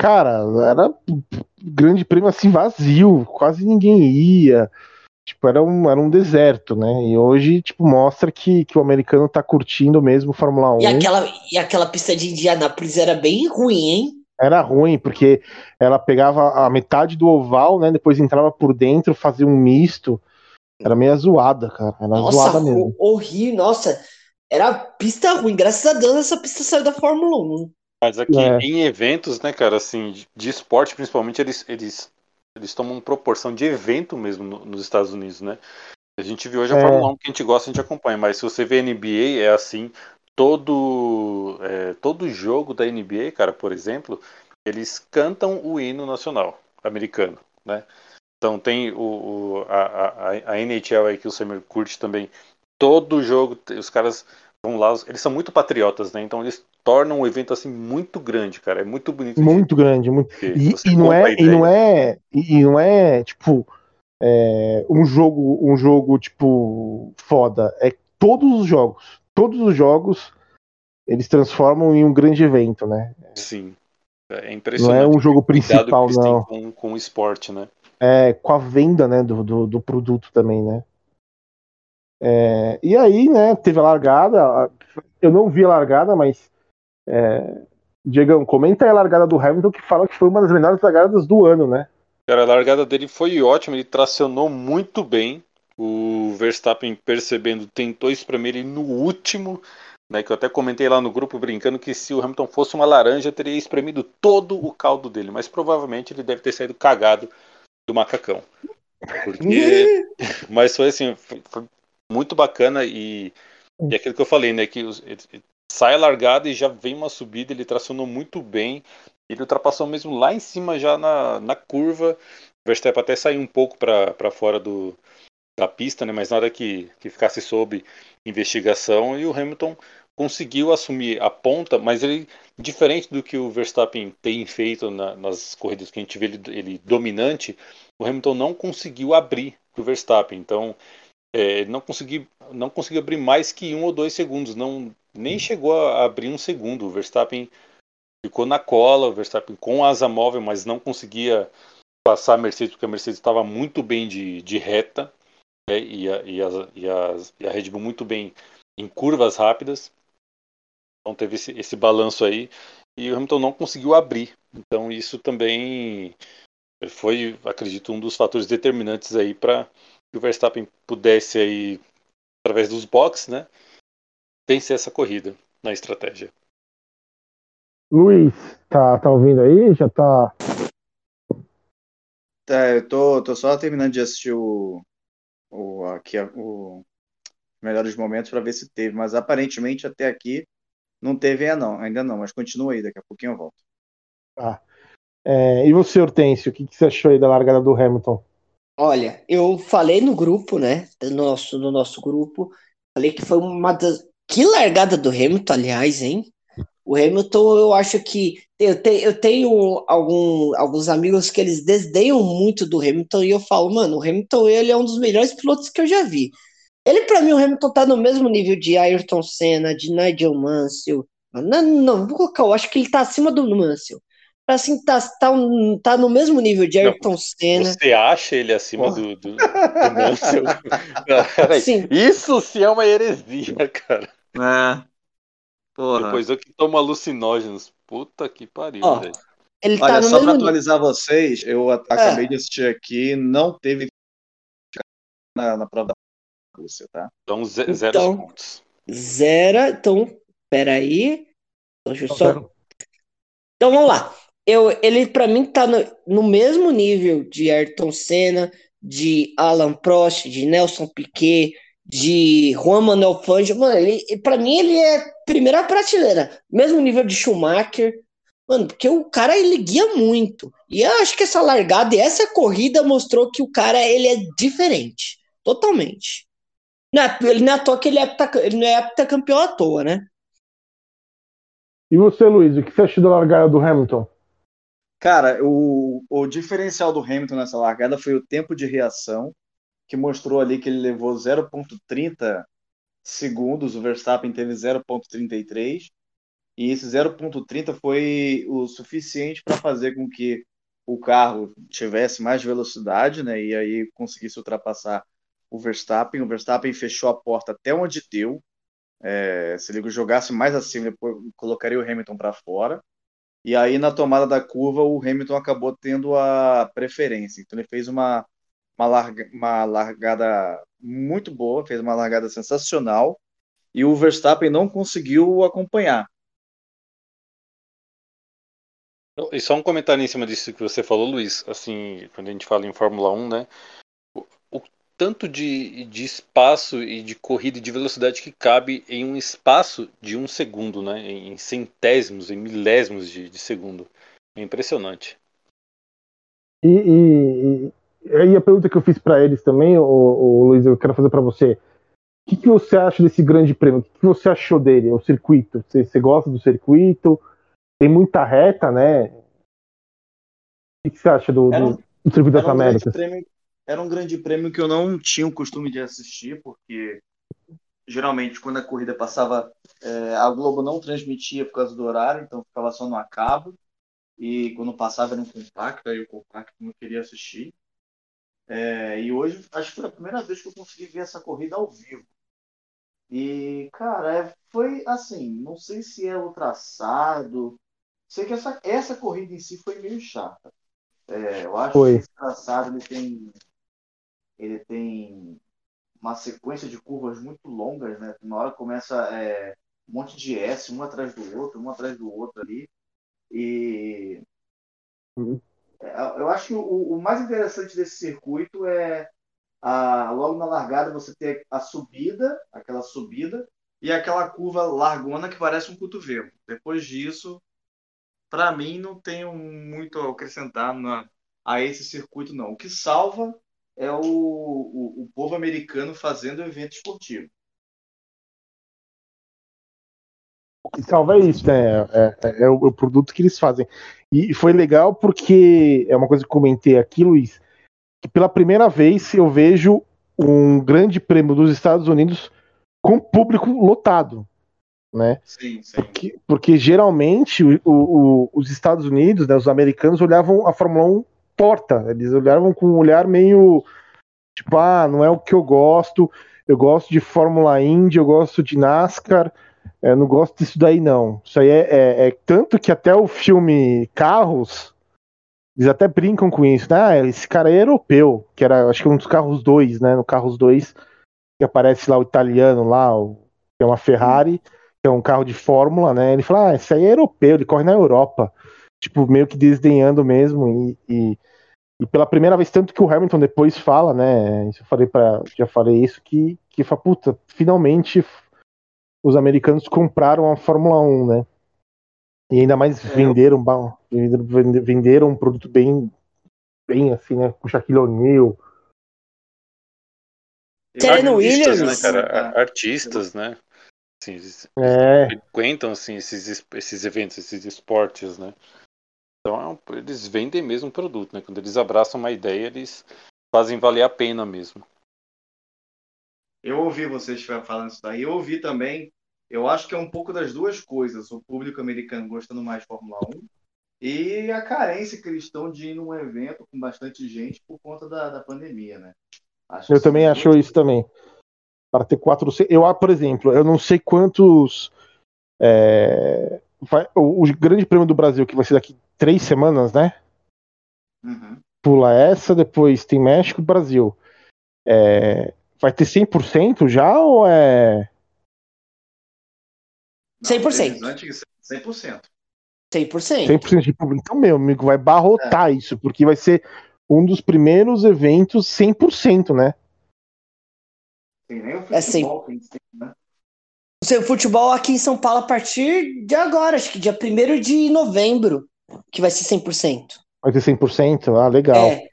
Speaker 1: Cara, era grande prêmio assim vazio, quase ninguém ia. Tipo, era um, era um deserto, né? E hoje, tipo, mostra que, que o americano tá curtindo mesmo Fórmula 1.
Speaker 3: E aquela, e aquela pista de Indianápolis era bem ruim, hein?
Speaker 1: Era ruim, porque ela pegava a metade do oval, né? Depois entrava por dentro, fazia um misto. Era meio zoada, cara. Era
Speaker 3: Nossa,
Speaker 1: zoada mesmo.
Speaker 3: ho- horrível, nossa. Era pista ruim. Graças a Deus essa pista saiu da Fórmula 1.
Speaker 5: Mas aqui
Speaker 1: É.
Speaker 5: em eventos, né, cara, assim, de- de esporte principalmente, eles, eles, eles tomam proporção de evento mesmo no- nos Estados Unidos, né? A gente viu hoje a
Speaker 1: É.
Speaker 5: Fórmula 1 que a gente gosta, a gente acompanha, mas se você vê NBA, é assim, todo, é, todo jogo da NBA, cara, por exemplo, eles cantam o hino nacional americano, né? Então tem o, o- a, a, a NHL aí que o Samir curte também. Todo jogo, os caras vão lá, eles são muito patriotas, né? Então eles tornam o evento assim muito grande, cara. É muito bonito. de
Speaker 1: Muito grande, muito. E, e não
Speaker 5: a
Speaker 1: é, e não é, e não é tipo é, um jogo, um jogo tipo foda. É todos os jogos, todos os jogos eles transformam em um grande evento, né?
Speaker 5: Sim. É
Speaker 1: Não
Speaker 5: impressionante.
Speaker 1: é um jogo principal, não.
Speaker 5: com, com o esporte, né?
Speaker 1: É com a venda, né, do, do, do produto também, né? É, e aí, né, teve a largada. Eu não vi a largada, mas é, Diegão, comenta aí a largada do Hamilton que fala que foi uma das melhores largadas do ano, né?
Speaker 5: Cara, a largada dele foi ótima, ele tracionou muito bem. O Verstappen percebendo, tentou espremer ele no último, né? Que eu até comentei lá no grupo brincando que se o Hamilton fosse uma laranja, teria espremido todo o caldo dele, mas provavelmente ele deve ter saído cagado do macacão. Porque. [LAUGHS] mas foi assim, foi, foi muito bacana e, e aquilo que eu falei, né? Que os- sai a largada e já vem uma subida, ele tracionou muito bem. Ele ultrapassou mesmo lá em cima, já na, na curva. O Verstappen até saiu um pouco para fora do, da pista, né? Mas na hora que, que ficasse sob investigação, e o Hamilton conseguiu assumir a ponta, mas ele, diferente do que o Verstappen tem feito na- nas corridas que a gente vê ele, ele dominante, o Hamilton não conseguiu abrir o Verstappen. Então, é, não conseguiu, não conseguiu abrir mais que um ou dois segundos. Não, nem chegou a abrir um segundo. O Verstappen ficou na cola, o Verstappen com asa móvel, mas não conseguia passar a Mercedes, porque a Mercedes estava muito bem de, de reta, né, e, a, e, a, e, a, e a Red Bull muito bem em curvas rápidas. Então teve esse, esse balanço aí, e o Hamilton não conseguiu abrir. Então isso também foi, acredito, um dos fatores determinantes aí para que o Verstappen pudesse aí, através dos boxes, né, vencer essa corrida na estratégia.
Speaker 1: Luiz, tá, tá ouvindo aí? Já tá.
Speaker 4: Tá, eu tô, tô só terminando de assistir o, o, aqui, o Melhores Momentos para ver se teve, mas aparentemente até aqui não teve ainda não, ainda não, mas continua aí, daqui a pouquinho eu volto.
Speaker 1: É, e você, Hortêncio, o que, que você achou aí da largada do Hamilton?
Speaker 3: Olha, eu falei no grupo, né? No nosso, no nosso grupo, falei que foi uma das. Que largada do Hamilton, aliás, hein? O Hamilton, eu acho que. Eu, te, eu tenho algum, alguns amigos que eles desdenham muito do Hamilton e eu falo, mano, o Hamilton ele é um dos melhores pilotos que eu já vi. Ele, para mim, o Hamilton tá no mesmo nível de Ayrton Senna, de Nigel Mansell. Não, não, vou colocar, eu acho que ele tá acima do Mansell. Assim, tá, tá, tá no mesmo nível de Ayrton não, Senna.
Speaker 5: Você acha ele acima do, do, do Mansell? [LAUGHS] Sim. Isso sim é uma heresia, [LAUGHS] cara.
Speaker 4: É.
Speaker 5: Porra. Depois eu que tomo alucinógenos. Puta que pariu, velho.
Speaker 4: Ele Olha, tá só para atualizar vocês, eu acabei é. de assistir aqui, não teve na, na prova da Rússia, tá?
Speaker 5: Então, zero então, pontos.
Speaker 3: Zero, então, peraí. Deixa eu só... Então, vamos lá. Eu, ele, para mim, tá no, no mesmo nível de Ayrton Senna, de Alan Prost, de Nelson Piquet, de Juan Manuel Fangio, mano, ele, para mim ele é primeira prateleira, mesmo nível de Schumacher, mano, porque o cara ele guia muito. E eu acho que essa largada e essa corrida mostrou que o cara ele é diferente, totalmente. Não é, ele não é à toa que ele, é, ele não é à toa, né?
Speaker 1: E você, Luiz, o que você achou da largada do Hamilton?
Speaker 4: Cara, o, o diferencial do Hamilton nessa largada foi o tempo de reação que mostrou ali que ele levou 0,30 segundos, o Verstappen teve 0,33, e esse 0,30 foi o suficiente para fazer com que o carro tivesse mais velocidade, né, e aí conseguisse ultrapassar o Verstappen. O Verstappen fechou a porta até onde deu. É, se ele jogasse mais acima, depois colocaria o Hamilton para fora. E aí, na tomada da curva, o Hamilton acabou tendo a preferência. Então, ele fez uma uma, larga, uma largada muito boa, fez uma largada sensacional e o Verstappen não conseguiu acompanhar.
Speaker 5: E só um comentário em cima disso que você falou, Luiz. Assim, quando a gente fala em Fórmula 1, né? Tanto de, de espaço e de corrida e de velocidade que cabe em um espaço de um segundo, né? Em centésimos, em milésimos de, de segundo. É impressionante.
Speaker 1: E, e, aí a pergunta que eu fiz para eles também, o, o, Luiz, eu quero fazer para você. O que, que, você acha desse grande prêmio? O que, que você achou dele, o circuito? Você, você, gosta do circuito? Tem muita reta, né? O que, que você acha do, um, do circuito das um Américas?
Speaker 4: Prêmio, era um grande prêmio que eu não tinha o costume de assistir, porque geralmente quando a corrida passava, é, a Globo não transmitia por causa do horário, então ficava só no acabo. E quando passava era um compacto, aí o compacto não queria assistir. É, e hoje, acho que foi a primeira vez que eu consegui ver essa corrida ao vivo. E, cara, é, foi assim, não sei se é o traçado. Sei que essa, essa corrida em si foi meio chata. É, eu acho foi. que esse traçado ele tem, ele tem uma sequência de curvas muito longas, né? Uma hora começa é, um monte de S, um atrás do outro, um atrás do outro ali. E uhum. É, eu acho que o, o, mais interessante desse circuito é a, logo na largada você ter a subida, aquela subida, e aquela curva largona que parece um cotovelo. Depois disso, para mim, não tenho muito a acrescentar na, a esse circuito, não. O que salva é o, o, o povo americano fazendo evento esportivo.
Speaker 1: que salva é isso, né? É, é, é, o, produto que eles fazem. E foi legal porque é uma coisa que comentei aqui, Luiz, que pela primeira vez eu vejo um grande prêmio dos Estados Unidos com público lotado. Né?
Speaker 4: Sim, sim.
Speaker 1: Porque, porque geralmente o, o, os Estados Unidos, né, os americanos, olhavam a Fórmula 1 torta. Eles olhavam com um olhar meio tipo, ah, não é o que eu gosto. Eu gosto de Fórmula Indy, eu gosto de NASCAR. Eu não gosto disso daí, não. Isso aí é, é, é, tanto que até o filme Carros, eles até brincam com isso, né? Ah, esse cara é europeu, que era, acho que um dos carros dois, né? No Carros 2, que aparece lá o italiano lá, o, que é uma Ferrari, que é um carro de Fórmula, né? Ele fala, ah, esse aí é europeu, ele corre na Europa. Tipo, meio que desdenhando mesmo. E, e, e pela primeira vez, tanto que o Hamilton depois fala, né? Eu falei para já falei isso, que, que fala, puta, finalmente os americanos compraram a Fórmula 1, né? E ainda mais é. venderam, venderam um produto bem, bem assim, né? Com Shaquille O'Neal.
Speaker 3: Serena Williams,
Speaker 5: né, cara? Artistas, né? Assim,
Speaker 1: É,
Speaker 5: frequentam assim, esses, esses eventos, esses esportes, né? Então é um- eles vendem mesmo o produto, né? Quando eles abraçam uma ideia, eles fazem valer a pena mesmo.
Speaker 4: Eu ouvi vocês falando isso daí. Eu ouvi também. Eu acho que é um pouco das duas coisas. O público americano gostando mais de Fórmula 1 e a carência que eles estão de ir num evento com bastante gente por conta da, da pandemia, né? Acho
Speaker 1: eu também acho isso também. Para ter 400. Eu, ah, por exemplo, eu não sei quantos. é, vai- o, o Grande Prêmio do Brasil, que vai ser daqui três semanas, né?
Speaker 4: Uhum.
Speaker 1: Pula essa, depois tem México e Brasil. É, vai ter 100% já ou é.
Speaker 4: Não,
Speaker 3: 100%.
Speaker 4: eles antes 100%.
Speaker 3: 100%.
Speaker 1: 100% de público? Então, meu amigo, vai barrotar isso, porque vai ser um dos primeiros eventos 100%, né?
Speaker 4: Tem nem o
Speaker 3: É sim.
Speaker 4: futebol, tem que ter, né?
Speaker 3: O seu futebol aqui em São Paulo a partir de agora, acho que dia 1 de novembro, que vai ser 100%.
Speaker 1: Vai ter 100%? Ah, legal.
Speaker 3: É.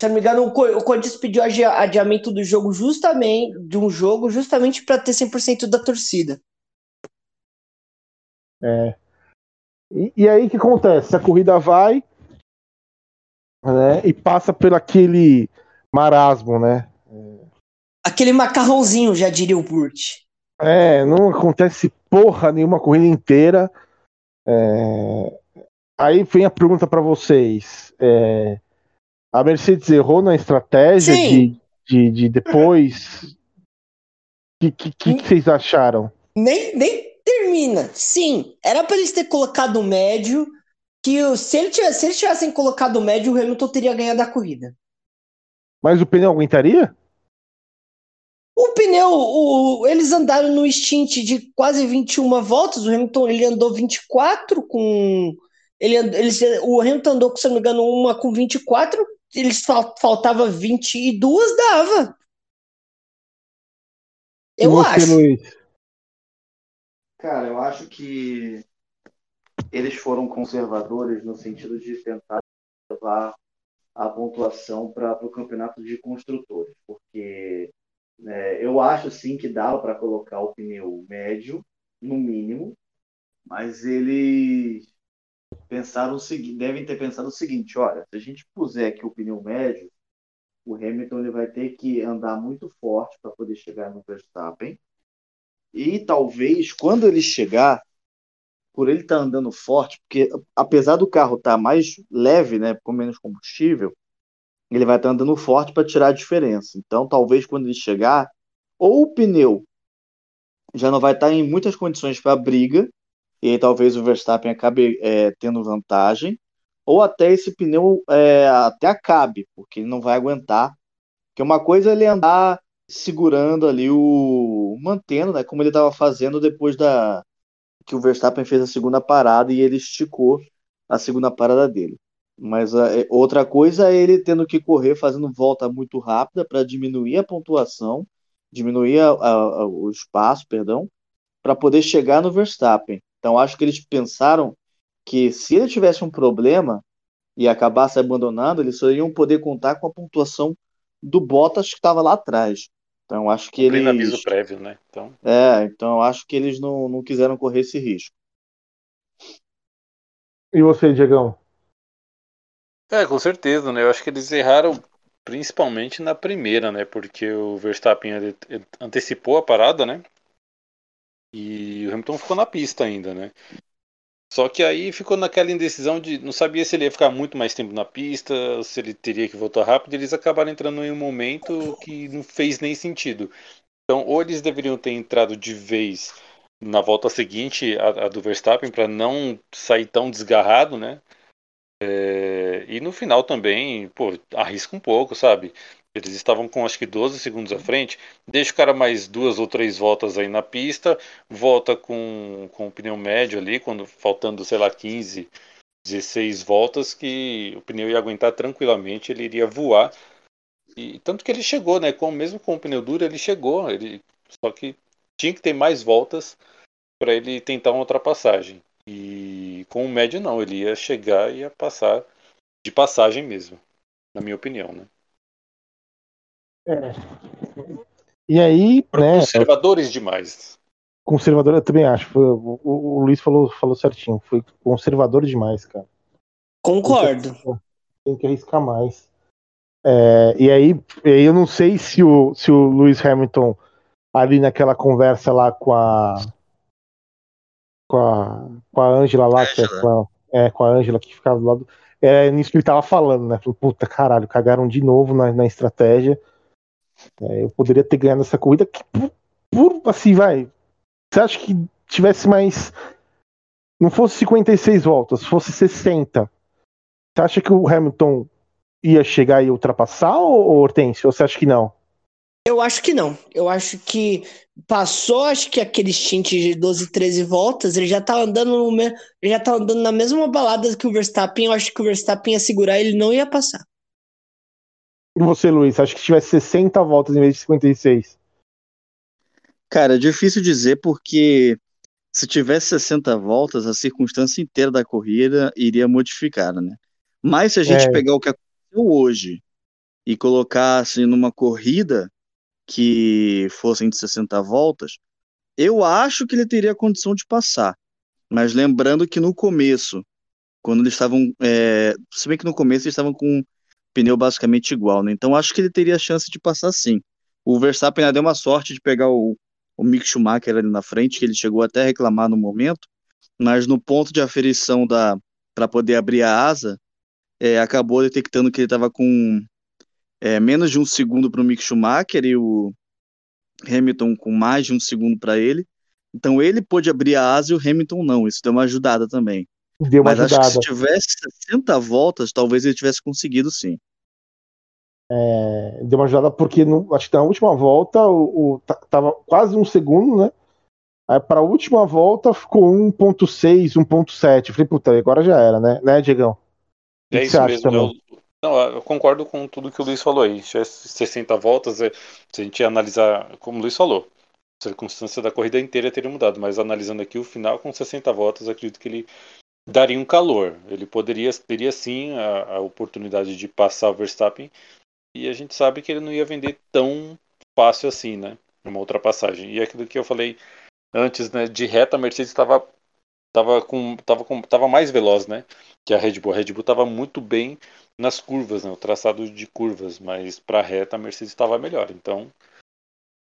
Speaker 3: Se não me engano, o Co- o Corinthians pediu adi- adiamento do jogo justamente, de um jogo, justamente para ter 100% da torcida.
Speaker 1: É. E, e aí o que acontece? A corrida vai né, e passa por aquele marasmo, né?
Speaker 3: Aquele macarrãozinho, já diria o Burt.
Speaker 1: É, não acontece porra nenhuma corrida inteira. É, Aí vem a pergunta para vocês. É, A Mercedes errou na estratégia de, de, de depois. O que, que, que vocês acharam?
Speaker 3: Nem, nem termina. Sim, era para eles ter colocado o médio, que se, ele tivesse, se eles tivessem colocado o médio, o Hamilton teria ganhado a corrida.
Speaker 1: Mas o pneu aguentaria?
Speaker 3: O pneu, o- eles andaram no stint de quase 21 voltas, o Hamilton ele andou 24 com. Ele, eles, o Hamilton andou, se eu não me engano, uma com 24, eles fal, faltava 22, dava.
Speaker 1: E
Speaker 3: Eu
Speaker 1: você,
Speaker 3: acho.
Speaker 1: Luiz?
Speaker 4: Cara, eu acho que eles foram conservadores no sentido de tentar levar a pontuação para o campeonato de construtores, porque né, eu acho sim que dava para colocar o pneu médio, no mínimo, mas eles pensaram o seguinte, devem ter pensado o seguinte, olha, se a gente puser aqui o pneu médio, o Hamilton ele vai ter que andar muito forte para poder chegar no Verstappen. E talvez quando ele chegar, por ele estar andando forte, porque apesar do carro estar mais leve, né, com menos combustível, ele vai estar andando forte para tirar a diferença. Então, talvez quando ele chegar, ou o pneu já não vai estar em muitas condições para briga, e aí talvez o Verstappen acabe é, tendo vantagem, ou até esse pneu é, até acabe, porque ele não vai aguentar. Porque uma coisa é ele andar segurando ali o. mantendo, né? Como ele estava fazendo depois da. que o Verstappen fez a segunda parada e ele esticou a segunda parada dele. Mas a, é, outra coisa é ele tendo que correr fazendo volta muito rápida para diminuir a pontuação, diminuir a, a, o espaço, perdão, para poder chegar no Verstappen. Então acho que eles pensaram que se ele tivesse um problema e acabasse abandonando, eles só iam poder contar com a pontuação do Bottas que estava lá atrás. Então acho que
Speaker 5: Cumprindo
Speaker 4: eles
Speaker 5: aviso prévio, né? Então,
Speaker 4: é, então eu acho que eles não, não quiseram correr esse risco.
Speaker 1: E você, Diegão?
Speaker 5: É, com certeza, né? Eu acho que eles erraram principalmente na primeira, né? Porque o Verstappen antecipou a parada, né? E o Hamilton ficou na pista ainda, né? Só que aí ficou naquela indecisão de não sabia se ele ia ficar muito mais tempo na pista, se ele teria que voltar rápido, eles acabaram entrando em um momento que não fez nem sentido. Então, ou eles deveriam ter entrado de vez na volta seguinte, a, a do Verstappen, para não sair tão desgarrado, né? É, e no final também, pô, arrisca um pouco, sabe? Eles estavam com acho que 12 segundos à frente, deixa o cara mais duas ou três voltas aí na pista, volta com, com o pneu médio ali, quando faltando, sei lá, 15, 16 voltas, que o pneu ia aguentar tranquilamente, ele iria voar. E tanto que ele chegou, né? Com, mesmo com o pneu duro, ele chegou. Ele, só que tinha que ter mais voltas para ele tentar uma ultrapassagem. E com o médio não, ele ia chegar e ia passar de passagem mesmo, na minha opinião, né?
Speaker 1: E aí, né?
Speaker 5: Conservadores demais.
Speaker 1: conservador, eu também acho. Foi, o, o, Luiz falou, falou certinho. Foi conservador demais, cara.
Speaker 3: Concordo.
Speaker 1: Tem que, tem que arriscar mais. É, e aí, aí eu não sei se o, se o Lewis Hamilton ali naquela conversa lá com a com a com a Angela lá, que é, com a, é, com a Angela que ficava do lado, é nisso que ele tava falando, né? Falou, puta caralho, cagaram de novo na, na estratégia. É, eu poderia ter ganhado essa corrida que por, por assim vai. Você acha que tivesse mais não fosse 56 voltas, fosse 60. Você acha que o Hamilton ia chegar e ultrapassar, ou, ou Hortêncio? Ou você acha que não?
Speaker 3: Eu acho que não. Eu acho que passou, acho que aquele stint de 12, 13 voltas, ele já tá andando no me... ele já tá andando na mesma balada que o Verstappen. Eu acho que o Verstappen ia segurar, ele não ia passar.
Speaker 1: E você, Luiz, acho que se tivesse 60 voltas em vez de 56?
Speaker 4: Cara, é difícil dizer porque se tivesse 60 voltas, a circunstância inteira da corrida iria modificar, né? Mas se a gente é. pegar o que aconteceu hoje e colocasse numa corrida que fossem de 60 voltas, eu acho que ele teria condição de passar. Mas lembrando que no começo, quando eles estavam. É, se bem que no começo eles estavam com um pneu basicamente igual, né? Então acho que ele teria chance de passar sim. O Verstappen ainda deu uma sorte de pegar o, o Mick Schumacher ali na frente, que ele chegou até a reclamar no momento, mas no ponto de aferição da para poder abrir a asa, é, acabou detectando que ele estava com é, menos de um segundo para o Mick Schumacher e o Hamilton com mais de um segundo para ele. Então ele pôde abrir a asa e o Hamilton não. Isso deu uma ajudada também.
Speaker 1: Deu uma
Speaker 4: Mas
Speaker 1: ajudada.
Speaker 4: acho que se tivesse 60 voltas, talvez ele tivesse conseguido sim.
Speaker 1: É, deu uma ajudada porque no, acho que na última volta o, o tava quase um segundo, né? Aí para a última volta ficou 1.6, 1.7. Falei, puta, agora já era, né? Né, Diegão?
Speaker 5: É isso mesmo. Eu, não, eu concordo com tudo que o Luiz falou aí. 60 voltas, é, se a gente analisar, como o Luiz falou, a circunstância da corrida inteira teria mudado, mas analisando aqui o final, com 60 voltas, acredito que ele daria um calor. Ele poderia, teria sim a, a oportunidade de passar o Verstappen, e a gente sabe que ele não ia vender tão fácil assim, né? Uma ultrapassagem. E aquilo que eu falei antes, né? De reta, a Mercedes estava tava com, tava com, tava mais veloz, né? Que a Red Bull. A Red Bull estava muito bem nas curvas, né? O traçado de curvas, mas para reta a Mercedes estava melhor. Então, não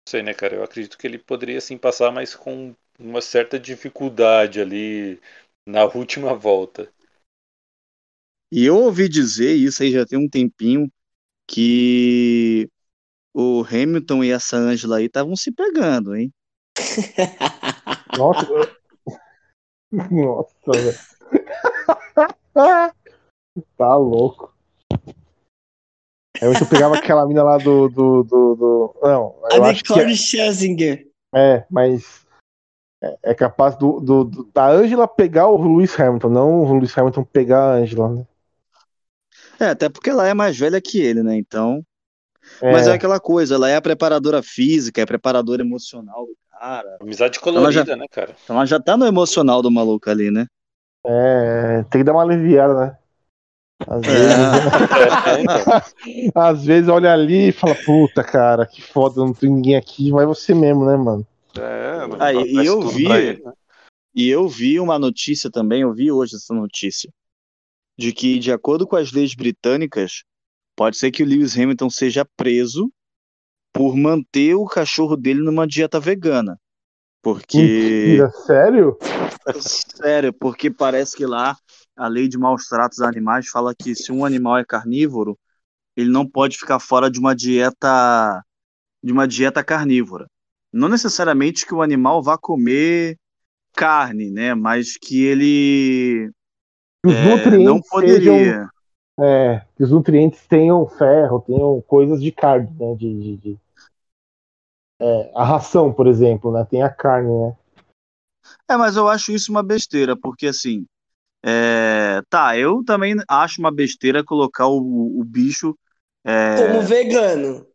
Speaker 5: sei, né, cara? Eu acredito que ele poderia sim passar, mas com uma certa dificuldade ali na [LAUGHS] última volta.
Speaker 4: E eu ouvi dizer, isso aí já tem um tempinho, que o Hamilton e essa Angela aí estavam se pegando, hein? [LAUGHS]
Speaker 1: Nossa, nossa, velho. [LAUGHS] tá louco. Aí eu pegava aquela mina lá do. do, do, do... Não, eu
Speaker 3: a
Speaker 1: acho que é...
Speaker 3: Scherzinger.
Speaker 1: é, mas é, é capaz do, do, do da Angela pegar o Lewis Hamilton, não o Lewis Hamilton pegar a Angela, né?
Speaker 4: É, até porque ela é mais velha que ele, né? Então.
Speaker 1: É,
Speaker 4: Mas é aquela coisa, ela é a preparadora física, é a preparadora emocional do cara.
Speaker 5: Amizade colorida,
Speaker 4: já-
Speaker 5: né, cara?
Speaker 4: Então ela já tá no emocional do maluco ali, né?
Speaker 1: é, tem que dar uma aliviada, né? Às vezes,
Speaker 5: É, então. [LAUGHS]
Speaker 1: às vezes olha ali e fala, puta, cara, que foda, não tem ninguém aqui, vai você mesmo, né, mano?
Speaker 5: É, não
Speaker 4: Ah, e- e eu vi-
Speaker 5: ele, né?
Speaker 4: E eu vi uma notícia também, eu vi hoje essa notícia, de que, de acordo com as leis britânicas, pode ser que o Lewis Hamilton seja preso por manter o cachorro dele numa dieta vegana. Porque.
Speaker 1: Mentira, sério? [LAUGHS]
Speaker 4: Sério, porque parece que lá a lei de maus tratos a animais fala que se um animal é carnívoro, ele não pode ficar fora de uma dieta de uma dieta carnívora. Não necessariamente que o animal vá comer carne, né? Mas que ele
Speaker 1: Que os
Speaker 4: é,
Speaker 1: nutrientes
Speaker 4: não poderia.
Speaker 1: sejam- é, que os nutrientes tenham ferro, tenham coisas de carne, né? De, de- de- É, a ração, por exemplo, né? Tem a carne, né?
Speaker 4: É, mas eu acho isso uma besteira, porque assim, é, tá, eu também acho uma besteira colocar o, o bicho é,
Speaker 3: Como vegano.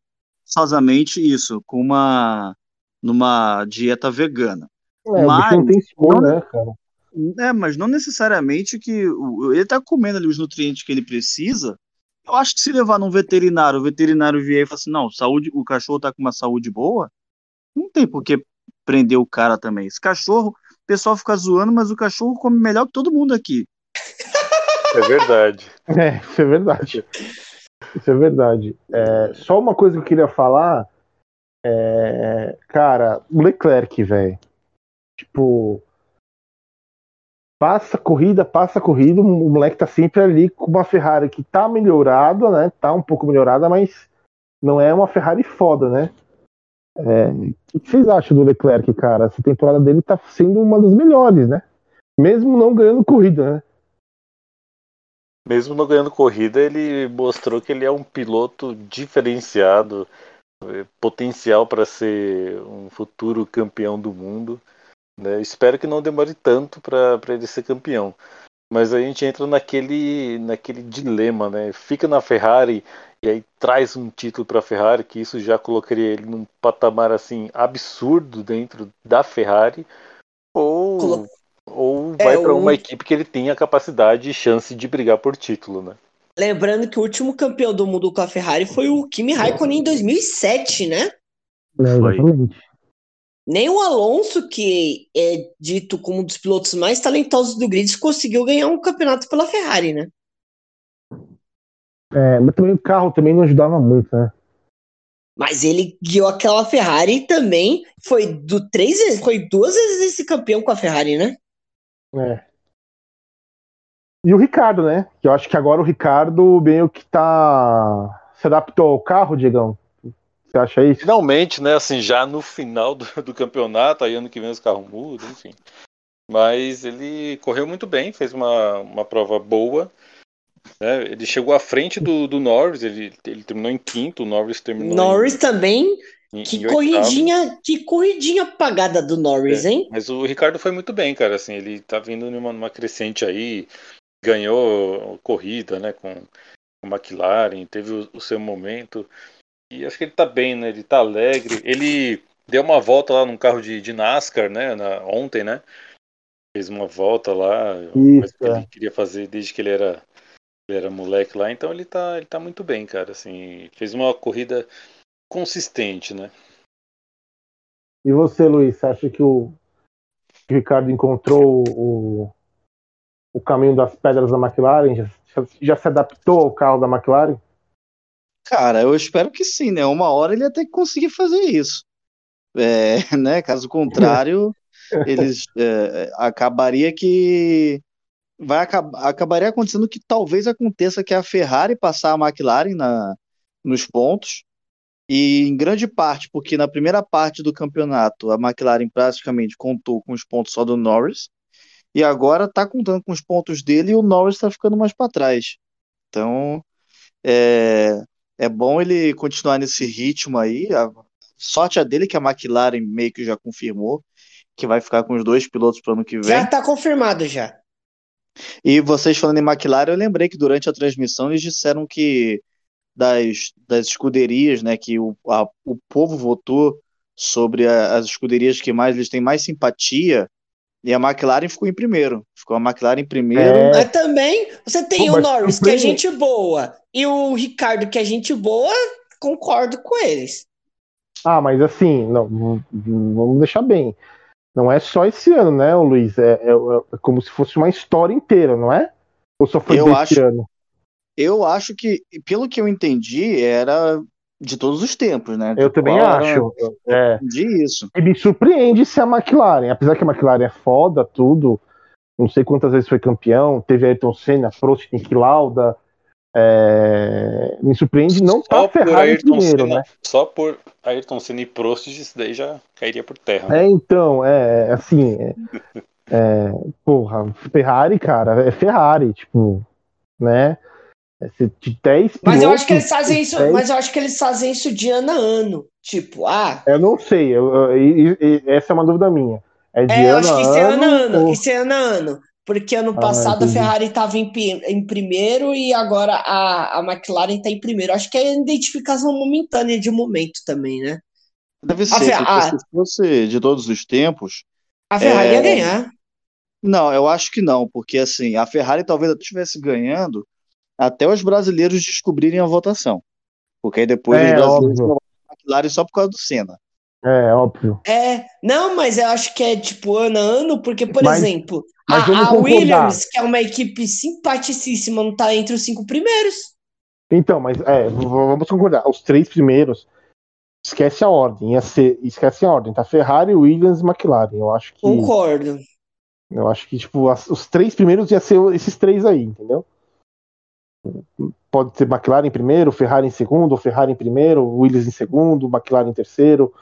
Speaker 4: forçosamente isso, com uma numa dieta vegana.
Speaker 1: É,
Speaker 4: Mas-
Speaker 1: não tem
Speaker 4: não-
Speaker 1: né, cara?
Speaker 4: É, mas não necessariamente que o- ele tá comendo ali os nutrientes que ele precisa. Eu acho que se levar num veterinário, o veterinário vier e falar assim, não, saúde, o cachorro tá com uma saúde boa, não tem por que prender o cara também. Esse cachorro, pessoal fica zoando, mas o cachorro come melhor que todo mundo aqui.
Speaker 5: É verdade. [LAUGHS]
Speaker 1: É, isso é verdade. Isso é verdade. É, só uma coisa que eu queria falar. É, cara, o Leclerc, velho. Tipo. Passa corrida, passa corrida. O moleque tá sempre ali com uma Ferrari que tá melhorada, né? Tá um pouco melhorada, mas não é uma Ferrari foda, né? É, o que vocês acham do Leclerc, cara? Essa temporada dele tá sendo uma das melhores, né? Mesmo não ganhando corrida, né?
Speaker 5: Mesmo não ganhando corrida, ele mostrou que ele é um piloto diferenciado, eh, potencial para ser um futuro campeão do mundo. Né? Espero que não demore tanto para ele ser campeão. Mas a gente entra naquele, naquele dilema, né? Fica na Ferrari e aí traz um título para a Ferrari, que isso já colocaria ele num patamar assim absurdo dentro da Ferrari, ou
Speaker 3: Colo-
Speaker 5: ou
Speaker 3: É,
Speaker 5: vai para
Speaker 3: um-
Speaker 5: uma equipe que ele tenha capacidade e chance de brigar por título, né?
Speaker 3: Lembrando que o último campeão do mundo com a Ferrari foi o Kimi Raikkonen em 2007, né?
Speaker 1: É,
Speaker 5: Foi.
Speaker 3: Nem o Alonso, que é dito como um dos pilotos mais talentosos do grid, conseguiu ganhar um campeonato pela Ferrari, né?
Speaker 1: É, mas também o carro também não ajudava muito, né?
Speaker 3: Mas ele guiou aquela Ferrari também foi do três foi duas vezes esse campeão com a Ferrari, né?
Speaker 1: É. E o Ricardo, né? Que eu acho que agora o Ricardo meio que tá. Se adaptou ao carro, Diegão. Você acha isso?
Speaker 5: Finalmente, né? Assim, já no final do, do campeonato, aí ano que vem os carros mudam, enfim. Mas ele correu muito bem, fez uma, uma prova boa. né? Ele chegou à frente do, do Norris, ele, ele terminou em quinto, o Norris terminou
Speaker 3: Norris também,
Speaker 5: em, em,
Speaker 3: que
Speaker 5: em oitavo.
Speaker 3: corridinha, que corridinha apagada do Norris, hein?
Speaker 5: Mas o Ricardo foi muito bem, cara. Assim, ele tá vindo numa, numa crescente aí, ganhou corrida, né, com com a McLaren, teve o, o seu momento. E acho que ele tá bem, né? Ele tá alegre. Ele deu uma volta lá num carro de, de NASCAR, né? na- ontem, né? Fez uma volta lá, coisa que
Speaker 1: é.
Speaker 5: ele queria fazer desde que ele era, ele era moleque lá. Então ele tá, ele tá muito bem, cara. Assim, fez uma corrida consistente, né?
Speaker 1: E você, Luiz, você acha que o, Ricardo encontrou o, o caminho das pedras da McLaren? Já- já se adaptou ao carro da McLaren?
Speaker 4: Cara, eu espero que sim, né? Uma hora ele ia ter que conseguir fazer isso. É, [LAUGHS] né? Caso contrário, [LAUGHS] eles é, acabaria que vai acab- acabaria acontecendo que talvez aconteça que a Ferrari passar a McLaren na, nos pontos e em grande parte porque na primeira parte do campeonato a McLaren praticamente contou com os pontos só do Norris e agora está contando com os pontos dele e o Norris está ficando mais para trás. Então é, é bom ele continuar nesse ritmo aí. A sorte é dele que a McLaren meio que já confirmou que vai ficar com os dois pilotos para o ano que vem.
Speaker 3: Já tá confirmado já.
Speaker 4: E vocês falando em McLaren, eu lembrei que durante a transmissão eles disseram que das, das escuderias, né, que o, a- o povo votou sobre a- as escuderias que mais eles têm mais simpatia, e a McLaren ficou em primeiro. Ficou a McLaren em primeiro.
Speaker 1: É.
Speaker 3: Mas também você tem
Speaker 1: Pô,
Speaker 3: o Norris, que é gente boa, e o Ricardo, que é gente boa, concordo com eles.
Speaker 1: Ah, mas assim, não, vamos deixar bem. Não é só esse ano, né, Luiz? É, é- é como se fosse uma história inteira, não é? Ou só foi
Speaker 4: Eu
Speaker 1: desse
Speaker 4: acho-
Speaker 1: ano?
Speaker 4: Eu acho que, pelo que eu entendi, era de todos os tempos, né?
Speaker 1: Eu
Speaker 4: De
Speaker 1: também
Speaker 4: qual era-
Speaker 1: acho. É.
Speaker 4: Entendi isso.
Speaker 1: E me surpreende se a McLaren, apesar que a McLaren é foda, tudo, não sei quantas vezes foi campeão, teve Ayrton Senna, Prost, Nick Lauda, é, me surpreende não tá
Speaker 5: Só
Speaker 1: a
Speaker 5: por Ayrton
Speaker 1: primeiro,
Speaker 5: Senna,
Speaker 1: né?
Speaker 5: só por Ayrton Senna e Prost, isso daí já cairia por terra. né?
Speaker 1: É, então, é, assim, é, é, porra, Ferrari, cara, é Ferrari, tipo, né? É, de 10
Speaker 3: Mas eu acho que eles fazem isso,
Speaker 1: 10
Speaker 3: mas eu acho que eles fazem isso de ano a ano. Tipo, ah,
Speaker 1: Eu não sei, eu- eu- e- e- essa é uma dúvida minha. É de
Speaker 3: é, eu
Speaker 1: ano
Speaker 3: acho que
Speaker 1: a
Speaker 3: isso é ano a
Speaker 1: ano? ou-
Speaker 3: isso é ano a ano. Porque ano
Speaker 1: Ah,
Speaker 3: passado a
Speaker 1: entendi.
Speaker 3: Ferrari estava em, em primeiro e agora a, a McLaren está em primeiro. Acho que é identificação momentânea de momento também, né?
Speaker 4: Deve
Speaker 3: A
Speaker 4: ser,
Speaker 3: Fer-
Speaker 4: porque
Speaker 3: ah.
Speaker 4: se fosse de todos os tempos,
Speaker 3: A Ferrari
Speaker 4: É.
Speaker 3: ia ganhar.
Speaker 4: Não, eu acho que não, porque assim, a Ferrari talvez até estivesse ganhando até os brasileiros descobrirem a votação. Porque aí depois
Speaker 1: É,
Speaker 4: os brasileiros
Speaker 1: óbvio.
Speaker 4: McLaren só por causa do Senna.
Speaker 1: É, óbvio.
Speaker 3: É, não, mas eu acho que é tipo ano a ano, porque, por
Speaker 1: Mas-
Speaker 3: exemplo,
Speaker 1: mas
Speaker 3: a,
Speaker 1: vamos
Speaker 3: a
Speaker 1: concordar.
Speaker 3: Williams, que é uma equipe simpaticíssima, não tá entre os cinco primeiros.
Speaker 1: Então, mas é, vamos concordar. Os três primeiros, esquece a ordem. Ia ser, esquece a ordem, tá? Ferrari, Williams e McLaren. Eu acho que.
Speaker 3: Concordo.
Speaker 1: Eu acho que, tipo, as- os três primeiros ia ser esses três aí, entendeu? Pode ser McLaren em primeiro, Ferrari em segundo, ou Ferrari em primeiro, Williams em segundo, McLaren em terceiro,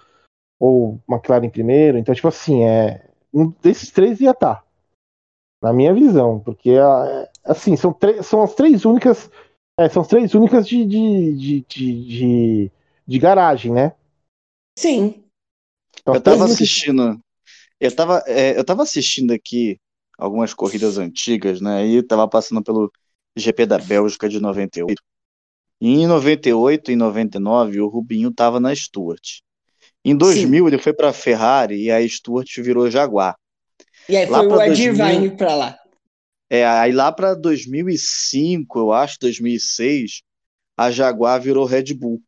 Speaker 1: ou McLaren em primeiro. Então, tipo assim, é. Um desses três ia estar. Na minha visão, porque é, assim, são, três, são as três únicas. é, são as três únicas de, de, de, de, de, de garagem, né?
Speaker 3: Sim.
Speaker 1: São
Speaker 4: Eu tava assistindo. Eu tava, é, eu tava assistindo aqui algumas corridas antigas, né? E tava passando pelo GP da Bélgica de 98. E em 98 e 99 o Rubinho tava na Stuart. Em 2000 ele foi pra Ferrari e a Stuart virou Jaguar.
Speaker 3: E aí
Speaker 4: Lá
Speaker 3: foi o
Speaker 4: pra
Speaker 3: Ed
Speaker 4: 2000.
Speaker 3: Irvine pra lá.
Speaker 4: É, aí lá pra 2005, eu acho, 2006, a Jaguar virou Red Bull.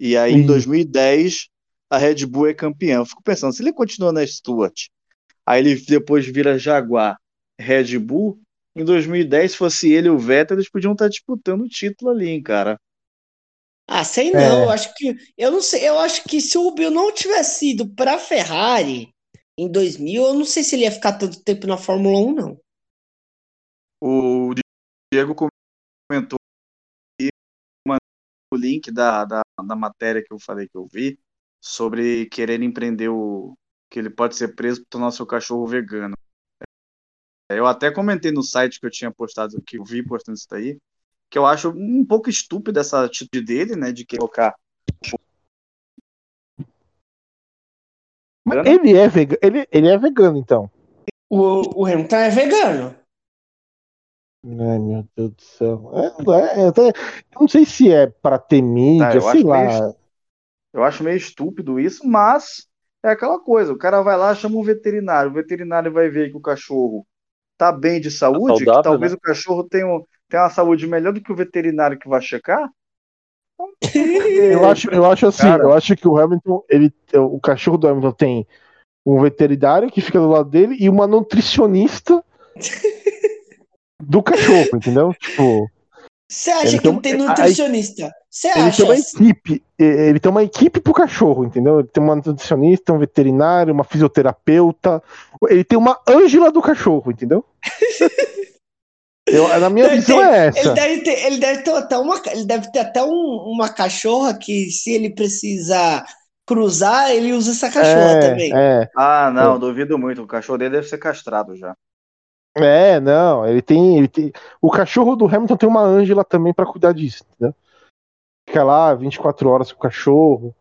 Speaker 4: E aí em
Speaker 1: Ih.
Speaker 4: 2010 a Red Bull é campeã. Eu fico pensando, se ele continua na Stuart, aí ele depois vira Jaguar, Red Bull, em 2010 se fosse ele e o Vettel, eles podiam estar disputando o título ali, hein, cara.
Speaker 3: Ah, sei não,
Speaker 1: É.
Speaker 3: eu acho que eu não sei, eu acho que se o Rubinho não tivesse ido pra Ferrari em 2000, eu não sei se ele ia ficar tanto tempo na Fórmula 1 não.
Speaker 4: O Diego comentou o link da, da, da matéria que eu falei que eu vi sobre querer empreender o que ele pode ser preso por tornar seu cachorro vegano. É, Eu até comentei no site que eu tinha postado, que eu vi postando isso daí, que eu acho um pouco estúpida essa atitude dele, né, de colocar
Speaker 1: Mas ele é vegano, ele, ele é vegano, então.
Speaker 3: O, o Hamilton é vegano.
Speaker 1: Ai, meu Deus do céu. É, é, até- eu não sei se é pra ter mídia,
Speaker 4: Tá, eu
Speaker 1: sei lá.
Speaker 4: meio Eu acho meio estúpido isso, mas é aquela coisa, o cara vai lá, chama um veterinário, o veterinário vai ver que o cachorro tá bem de saúde, que
Speaker 5: saudável,
Speaker 4: talvez
Speaker 5: né?
Speaker 4: o cachorro tenha, um- tenha uma saúde melhor do que o veterinário que vai checar.
Speaker 1: Eu acho, eu acho assim,
Speaker 4: Cara.
Speaker 1: eu acho que o Hamilton, ele, o cachorro do Hamilton tem um veterinário que fica do lado dele e uma nutricionista [LAUGHS] do cachorro, entendeu? Tipo,
Speaker 3: Você acha
Speaker 1: Ele
Speaker 3: que
Speaker 1: tem-
Speaker 3: não tem
Speaker 1: aí-
Speaker 3: nutricionista? Você
Speaker 1: ele
Speaker 3: acha?
Speaker 1: tem uma equipe, eh, ele tem uma equipe pro cachorro, entendeu? Ele tem uma nutricionista, um veterinário, uma fisioterapeuta, ele tem uma Ângela do cachorro, entendeu? [LAUGHS] Eu, na minha
Speaker 3: Ele
Speaker 1: visão
Speaker 3: tem-
Speaker 1: é
Speaker 3: Ele
Speaker 1: essa.
Speaker 3: deve ter, ele deve ter até uma, ele deve ter até um- uma cachorra que, se ele precisar cruzar, ele usa essa cachorra também.
Speaker 1: É,
Speaker 4: Ah, não, duvido muito, o cachorro dele deve ser castrado já.
Speaker 1: É, não, ele tem, ele tem. O cachorro do Hamilton tem uma Ângela também pra cuidar disso, entendeu? Fica lá 24 horas com o cachorro.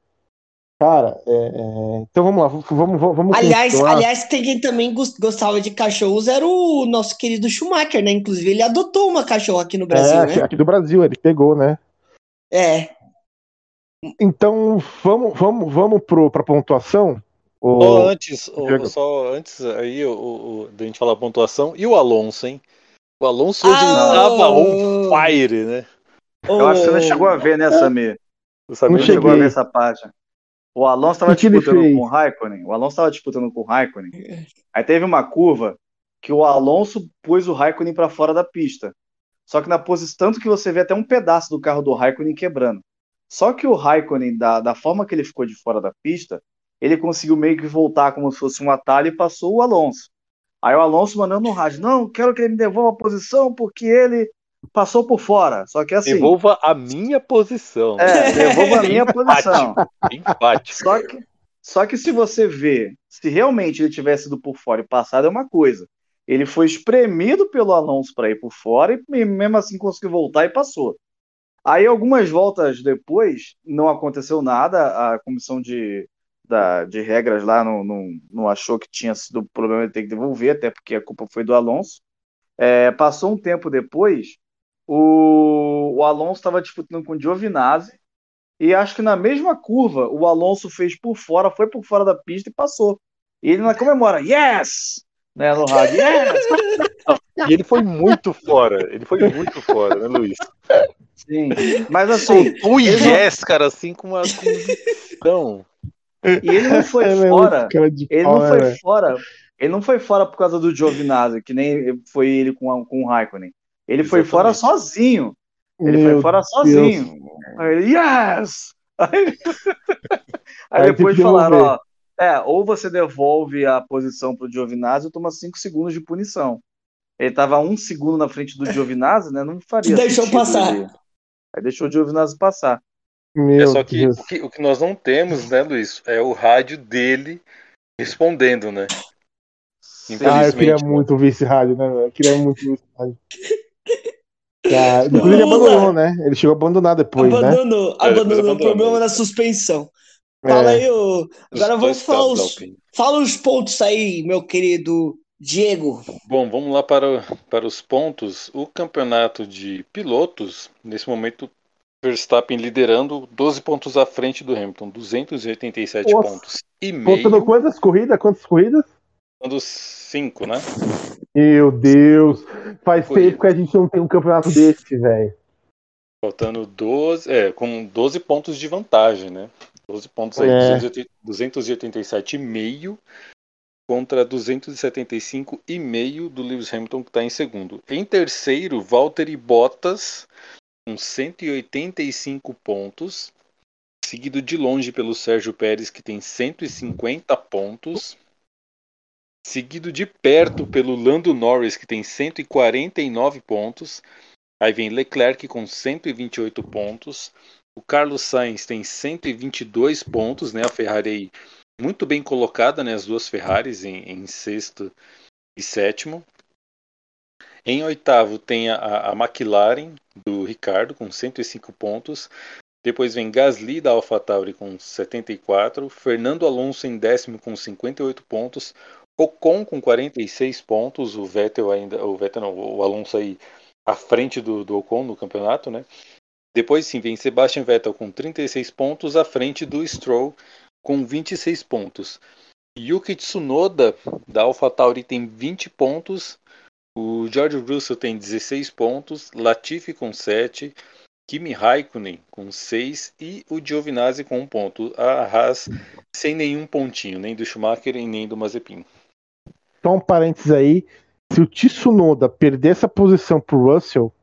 Speaker 1: Cara, é, é, então vamos lá, vamos, vamos, vamos
Speaker 3: Aliás,
Speaker 1: continuar.
Speaker 3: aliás, tem quem também gos- gostava de cachorros era o nosso querido Schumacher, né? Inclusive, ele adotou uma cachorra aqui no Brasil,
Speaker 1: é,
Speaker 3: né?
Speaker 1: aqui do Brasil, ele pegou, né?
Speaker 3: É.
Speaker 1: Então vamos, vamos, vamos pro, pra pontuação. O-
Speaker 5: Só antes, o- só antes aí, o, o, da gente falar a pontuação. E o Alonso, hein? O Alonso hoje ele
Speaker 3: Ah,
Speaker 5: on fire, né?
Speaker 4: Eu acho que você não
Speaker 3: Ô,
Speaker 4: chegou a ver, né, Samir?
Speaker 5: Sabia
Speaker 1: Não
Speaker 4: Você chegou a ver essa página. O Alonso estava disputando com o Raikkonen. O Alonso estava disputando com o Raikkonen. Aí teve uma curva que o Alonso pôs o Raikkonen para fora da pista. Só que na posição, tanto que você vê até um pedaço do carro do Raikkonen quebrando. Só que o Raikkonen, da, da forma que ele ficou de fora da pista, ele conseguiu meio que voltar como se fosse um atalho e passou o Alonso. Aí o Alonso mandando no rádio: Não, quero que ele me devolva a posição porque ele passou por fora. Só que assim.
Speaker 5: Devolva a minha posição.
Speaker 4: É, devolva a minha [LAUGHS] posição.
Speaker 5: Empate.
Speaker 4: Só que, só que se você vê, se realmente ele tivesse ido por fora e passado, é uma coisa. Ele foi espremido pelo Alonso para ir por fora e mesmo assim conseguiu voltar e passou. Aí, algumas voltas depois, não aconteceu nada. A comissão de, da, de regras lá não, não, não achou que tinha sido problema de ter que devolver, até porque a culpa foi do Alonso. É, passou um tempo depois, o, o Alonso estava disputando com o Giovinazzi e acho que na mesma curva o Alonso fez por fora, foi por fora da pista e passou. E ele ainda comemora, yes! Né, no rádio, yes! [LAUGHS]
Speaker 5: E ele foi muito fora. Ele foi muito fora, né, Luiz?
Speaker 4: Sim. Mas assim,
Speaker 5: O
Speaker 4: Ele não-
Speaker 5: yes, cara, assim, com uma convicção.
Speaker 4: E ele não foi [LAUGHS]
Speaker 1: é
Speaker 4: fora. Ele
Speaker 1: pau,
Speaker 4: não
Speaker 1: né,
Speaker 4: foi
Speaker 1: velho?
Speaker 4: fora. Ele não foi fora por causa do Giovinazzi, que nem foi ele com, a- com o Raikkonen. Ele foi fora
Speaker 5: Exatamente.
Speaker 4: sozinho. Ele
Speaker 1: Meu
Speaker 4: foi fora
Speaker 1: Deus.
Speaker 4: sozinho. Aí ele, yes! [LAUGHS] Aí, aí depois falaram, ó, é, ou você devolve a posição pro Giovinazzi ou toma 5 segundos de punição. Ele tava um segundo na frente do Giovinazzi, né? Não faria [LAUGHS]
Speaker 3: Deixou
Speaker 4: sentido
Speaker 3: passar.
Speaker 4: ele- Aí deixou o Giovinazzi passar.
Speaker 1: Meu
Speaker 5: É só que o, que o que nós não temos, né, Luiz, é o rádio dele respondendo, né?
Speaker 1: Ah, eu queria
Speaker 5: Infelizmente, né?
Speaker 1: muito ver esse rádio, né? Eu queria muito ver esse rádio. [LAUGHS] Cara, depois ele abandonou, né? Ele chegou a abandonar depois, né?
Speaker 3: abandonou,
Speaker 5: É,
Speaker 3: abandonou o
Speaker 5: abandonou.
Speaker 3: problema da suspensão.
Speaker 1: É.
Speaker 3: Fala aí, ô.
Speaker 5: Os
Speaker 3: Agora vamos falar os, fala os pontos aí, meu querido Diego.
Speaker 5: Bom, vamos lá para, para os pontos. O campeonato de pilotos, nesse momento, Verstappen liderando 12 pontos à frente do Hamilton, 287
Speaker 1: Nossa.
Speaker 5: pontos e
Speaker 1: Faltando
Speaker 5: meio,
Speaker 1: quantas corridas? Quantas corridas?
Speaker 5: faltando 5, né?
Speaker 1: Meu Deus. Faz
Speaker 5: Corrida.
Speaker 1: tempo que a gente não tem um campeonato desse, velho.
Speaker 5: Faltando 12, é, com 12 pontos de vantagem, né? 12 pontos aí,
Speaker 1: É.
Speaker 5: 287,5 contra 275,5 do Lewis Hamilton, que está em segundo. Em terceiro, Valtteri Bottas, com 185 pontos, seguido de longe pelo Sérgio Pérez, que tem 150 pontos. Seguido de perto pelo Lando Norris, que tem 149 pontos. Aí vem Leclerc com 128 pontos. O Carlos Sainz tem 122 pontos, né? A Ferrari muito bem colocada, né? As duas Ferraris em, em sexto e sétimo. Em oitavo tem a, a McLaren do Ricardo com 105 pontos. Depois vem Gasly da AlphaTauri com 74. Fernando Alonso em décimo com 58 pontos. Ocon com 46 pontos. O Vettel ainda, o Vettel não, o Alonso aí à frente do, do Ocon no campeonato, né? Depois sim vem Sebastian Vettel com 36 pontos à frente do Stroll com 26 pontos. Yuki Tsunoda da AlphaTauri tem 20 pontos. O George Russell tem 16 pontos, Latifi com 7, Kimi Raikkonen com 6 e o Giovinazzi com 1 ponto. A Haas sem nenhum pontinho, nem do Schumacher e nem do Mazepin.
Speaker 1: Só um parênteses aí. Se o Tsunoda perder essa posição pro Russell,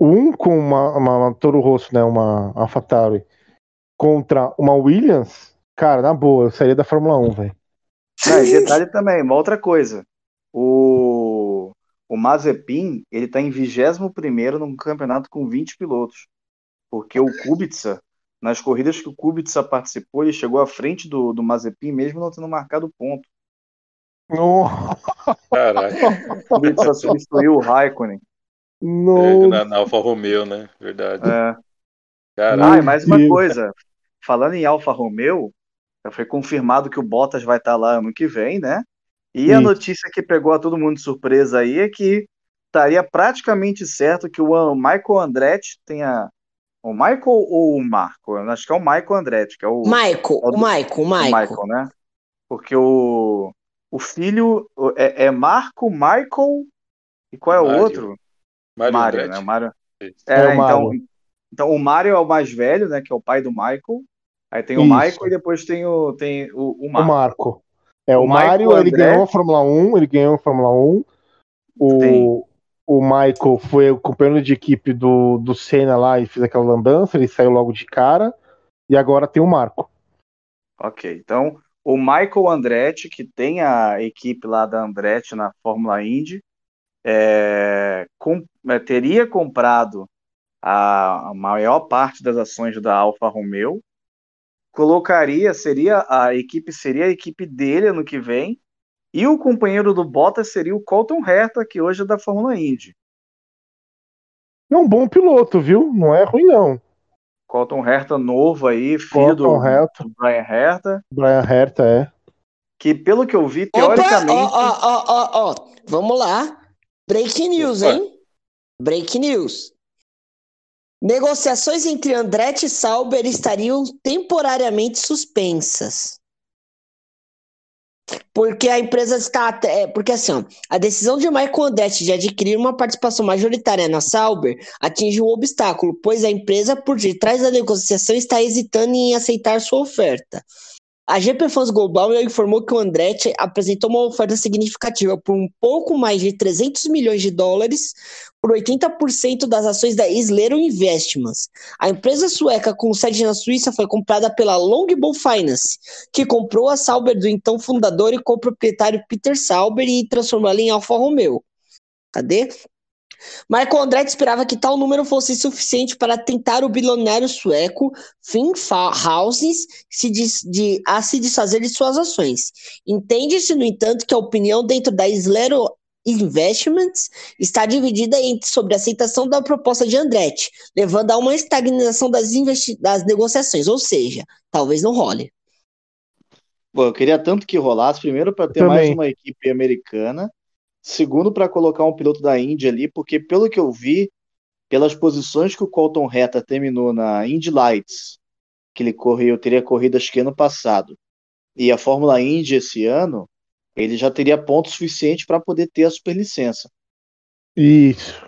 Speaker 1: um com uma, uma, uma Toro Rosso, né? Uma AlphaTauri, contra uma Williams, cara, na boa, eu sairia da Fórmula 1, velho.
Speaker 4: Ah, e detalhe também, uma outra coisa. O, o Mazepin, ele tá em 21º no campeonato com 20 pilotos. Porque o Kubica, nas corridas que o Kubica participou, ele chegou à frente do, do Mazepin, mesmo não tendo marcado ponto.
Speaker 1: Nossa,
Speaker 5: Caraca,
Speaker 4: O Kubica substituiu o Raikkonen.
Speaker 5: é,
Speaker 1: nossa.
Speaker 5: na, na Alfa Romeo, né? Verdade.
Speaker 4: É.
Speaker 5: Caraca,
Speaker 4: Ah, e mais uma coisa. Falando em Alfa Romeo, já foi confirmado que o Bottas vai estar lá ano que vem, né? E a
Speaker 1: Isso.
Speaker 4: notícia que pegou a todo mundo de surpresa aí é que estaria praticamente certo que o Michael Andretti tenha. O Michael ou o Marco? Eu acho que é o Michael Andretti, que é o,
Speaker 3: Michael, o Michael, o
Speaker 4: o
Speaker 3: Michael.
Speaker 4: Michael, né? Porque o, o filho é, é Marco, Michael. E qual é o
Speaker 5: Mário.
Speaker 4: outro?
Speaker 5: Mário
Speaker 4: Mário,
Speaker 5: Andretti.
Speaker 4: né? O Mário.
Speaker 5: Isso.
Speaker 4: É,
Speaker 1: É o
Speaker 4: então, então o Mário é o mais velho, né? Que é o pai do Michael. Aí tem o
Speaker 1: Isso.
Speaker 4: Michael e depois tem o, tem o, o
Speaker 1: O
Speaker 4: Marco.
Speaker 1: É, o,
Speaker 4: O
Speaker 1: Mário, ele
Speaker 4: Andretti.
Speaker 1: ganhou a Fórmula 1, ele ganhou a Fórmula 1. O, o Michael foi o companheiro de equipe do, do Senna lá e fez aquela lambança, ele saiu logo de cara. E agora tem o Marco.
Speaker 4: Ok, então o Michael Andretti, que tem a equipe lá da Andretti na Fórmula Indy, é, com- é, teria comprado a, a maior parte das ações da Alfa Romeo, colocaria, seria a equipe seria a equipe dele ano que vem, e o companheiro do Bottas seria o Colton Herta, que hoje é da Fórmula Indy.
Speaker 1: É um bom piloto, viu? Não é ruim, não.
Speaker 4: Colton Herta novo aí, filho do,
Speaker 1: Herta.
Speaker 4: do Brian Herta,
Speaker 1: Brian Herta é.
Speaker 4: que pelo que eu vi,
Speaker 3: Opa,
Speaker 4: teoricamente...
Speaker 3: ó, ó, ó, ó, ó. Vamos lá. Break news,
Speaker 5: Opa.
Speaker 3: hein? Break news. Negociações entre Andretti e Sauber estariam temporariamente suspensas. Porque a empresa está. até- é, Porque assim, ó, a decisão de Michael Andretti de adquirir uma participação majoritária na Sauber atinge um obstáculo, pois a empresa, por detrás da negociação, está hesitando em aceitar sua oferta. A GP Fans Global informou que o Andretti apresentou uma oferta significativa por um pouco mais de 300 milhões de dólares por 80% das ações da Islero Investments. A empresa sueca com sede na Suíça foi comprada pela Longbow Finance, que comprou a Sauber do então fundador e co-proprietário Peter Sauber e transformou ela em Alfa Romeo. Cadê? Michael Andretti esperava que tal número fosse suficiente para tentar o bilionário sueco Finn Houses se de, a se desfazer de suas ações. Entende-se, no entanto, que a opinião dentro da Slero Investments está dividida entre sobre a aceitação da proposta de Andretti, levando a uma estagnação das, das negociações, ou seja, talvez não role.
Speaker 4: Bom, eu queria tanto que rolasse, primeiro para ter mais uma equipe americana, Segundo, para colocar um piloto da Indy ali, porque pelo que eu vi, pelas posições que o Colton Herta terminou na Indy Lights, que ele correu, teria corrido acho que ano passado, e a Fórmula Indy esse ano, ele já teria ponto suficiente para poder ter a superlicença.
Speaker 1: Isso.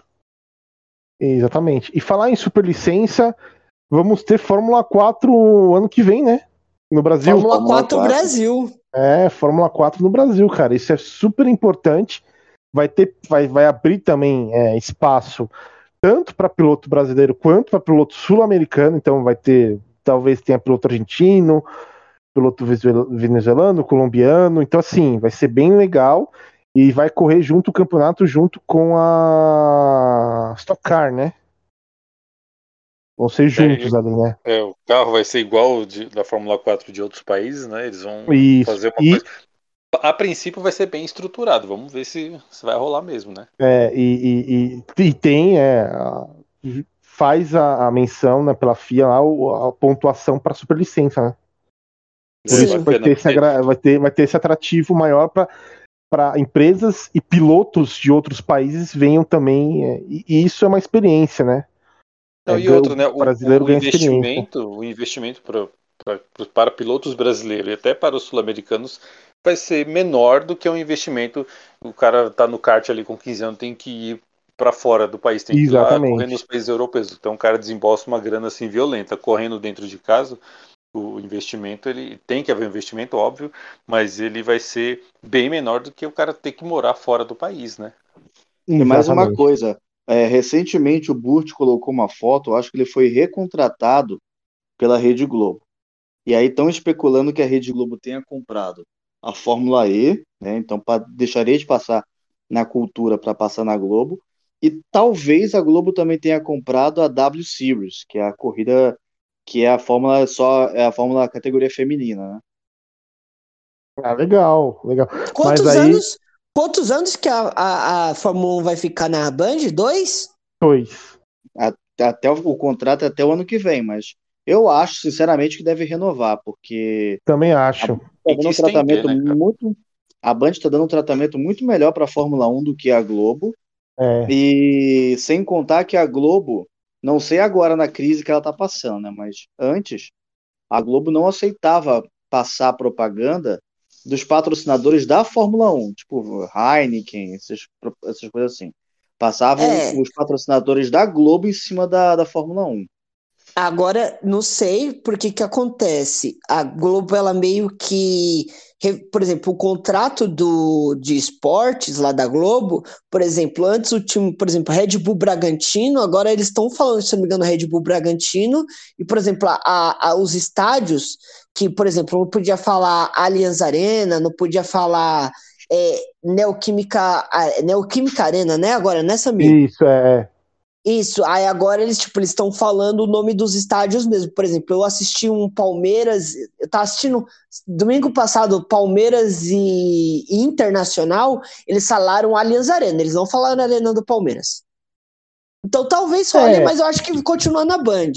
Speaker 1: Exatamente. E falar em superlicença, vamos ter Fórmula 4 ano que vem, né? No Brasil.
Speaker 3: Fórmula 4 Brasil.
Speaker 1: É, Fórmula 4 no Brasil, cara. Isso é super importante vai ter, vai, vai abrir também é, espaço tanto para piloto brasileiro quanto para piloto sul-americano. Então vai ter, talvez tenha piloto argentino, piloto venezuelano, colombiano. Então assim, vai ser bem legal e vai correr junto o campeonato junto com a Stock Car, né? Vão ser é, juntos é, ali, né?
Speaker 5: É, o carro vai ser igual de, da Fórmula 4 de outros países, né? Eles vão Isso. fazer uma e, coisa a princípio vai ser bem estruturado. Vamos ver se, se vai rolar mesmo, né?
Speaker 1: É, e, e, e tem, é, faz a, a, menção né, pela FIA lá, a, a pontuação para superlicença, né? Por é, isso vai ter, esse, vai, ter, vai ter esse atrativo maior para empresas e pilotos de outros países venham também. É, e, e, isso é uma experiência, né?
Speaker 5: Não, é, e outro, né? O, brasileiro o investimento, o investimento pra, pra, para pilotos brasileiros e até para os sul-americanos vai ser menor do que um investimento. O cara tá no kart ali com 15 anos, tem que ir para fora do país, tem
Speaker 1: Exatamente. que ir lá
Speaker 5: correr nos países europeus. Então o cara desembolsa uma grana assim violenta, correndo dentro de casa. O investimento, ele tem que haver um investimento, óbvio, mas ele vai ser bem menor do que o cara ter que morar fora do país, né?
Speaker 4: E mais uma coisa, é, recentemente o Burt colocou uma foto, acho que ele foi recontratado pela Rede Globo. E aí estão especulando que a Rede Globo tenha comprado a Fórmula E, né? Então pra, deixaria de passar na cultura para passar na Globo. E talvez a Globo também tenha comprado a W Series, que é a corrida que é a Fórmula só é a Fórmula categoria feminina, né?
Speaker 1: Ah, legal, legal.
Speaker 3: Quantos Mas aí... anos? Quantos anos que a, a, a Fórmula 1 vai ficar na Band? Dois?
Speaker 1: Dois.
Speaker 4: Até o, o contrato é até o ano que vem, mas eu acho, sinceramente, que deve renovar, porque.
Speaker 1: Também acho
Speaker 4: tá dando um tratamento né, muito. A Band está dando um tratamento muito melhor para a Fórmula 1 do que a Globo. É. E sem contar que a Globo, não sei agora na crise que ela está passando, né? Mas antes, a Globo não aceitava passar propaganda dos patrocinadores da Fórmula 1, tipo Heineken, essas, essas coisas assim. Passavam é. os patrocinadores da Globo em cima da, da Fórmula 1.
Speaker 3: Agora, não sei porque que acontece. A Globo, ela meio que. Por exemplo, o contrato do, de esportes lá da Globo, por exemplo, antes o time, por exemplo, Red Bull Bragantino, agora eles estão falando, se não me engano, Red Bull Bragantino, e, por exemplo, a, a, os estádios, que, por exemplo, não podia falar Allianz Arena, não podia falar é, Neoquímica, Neoquímica Arena, né? Agora, nessa
Speaker 1: mesmo. Isso, é.
Speaker 3: Isso, aí agora eles tipo eles estão falando o nome dos estádios mesmo. Por exemplo, eu assisti um Palmeiras, eu tava assistindo domingo passado Palmeiras e, e Internacional, eles falaram Allianz Arena, eles não falaram Arena do Palmeiras. Então talvez role, é. mas eu acho que continua na Band.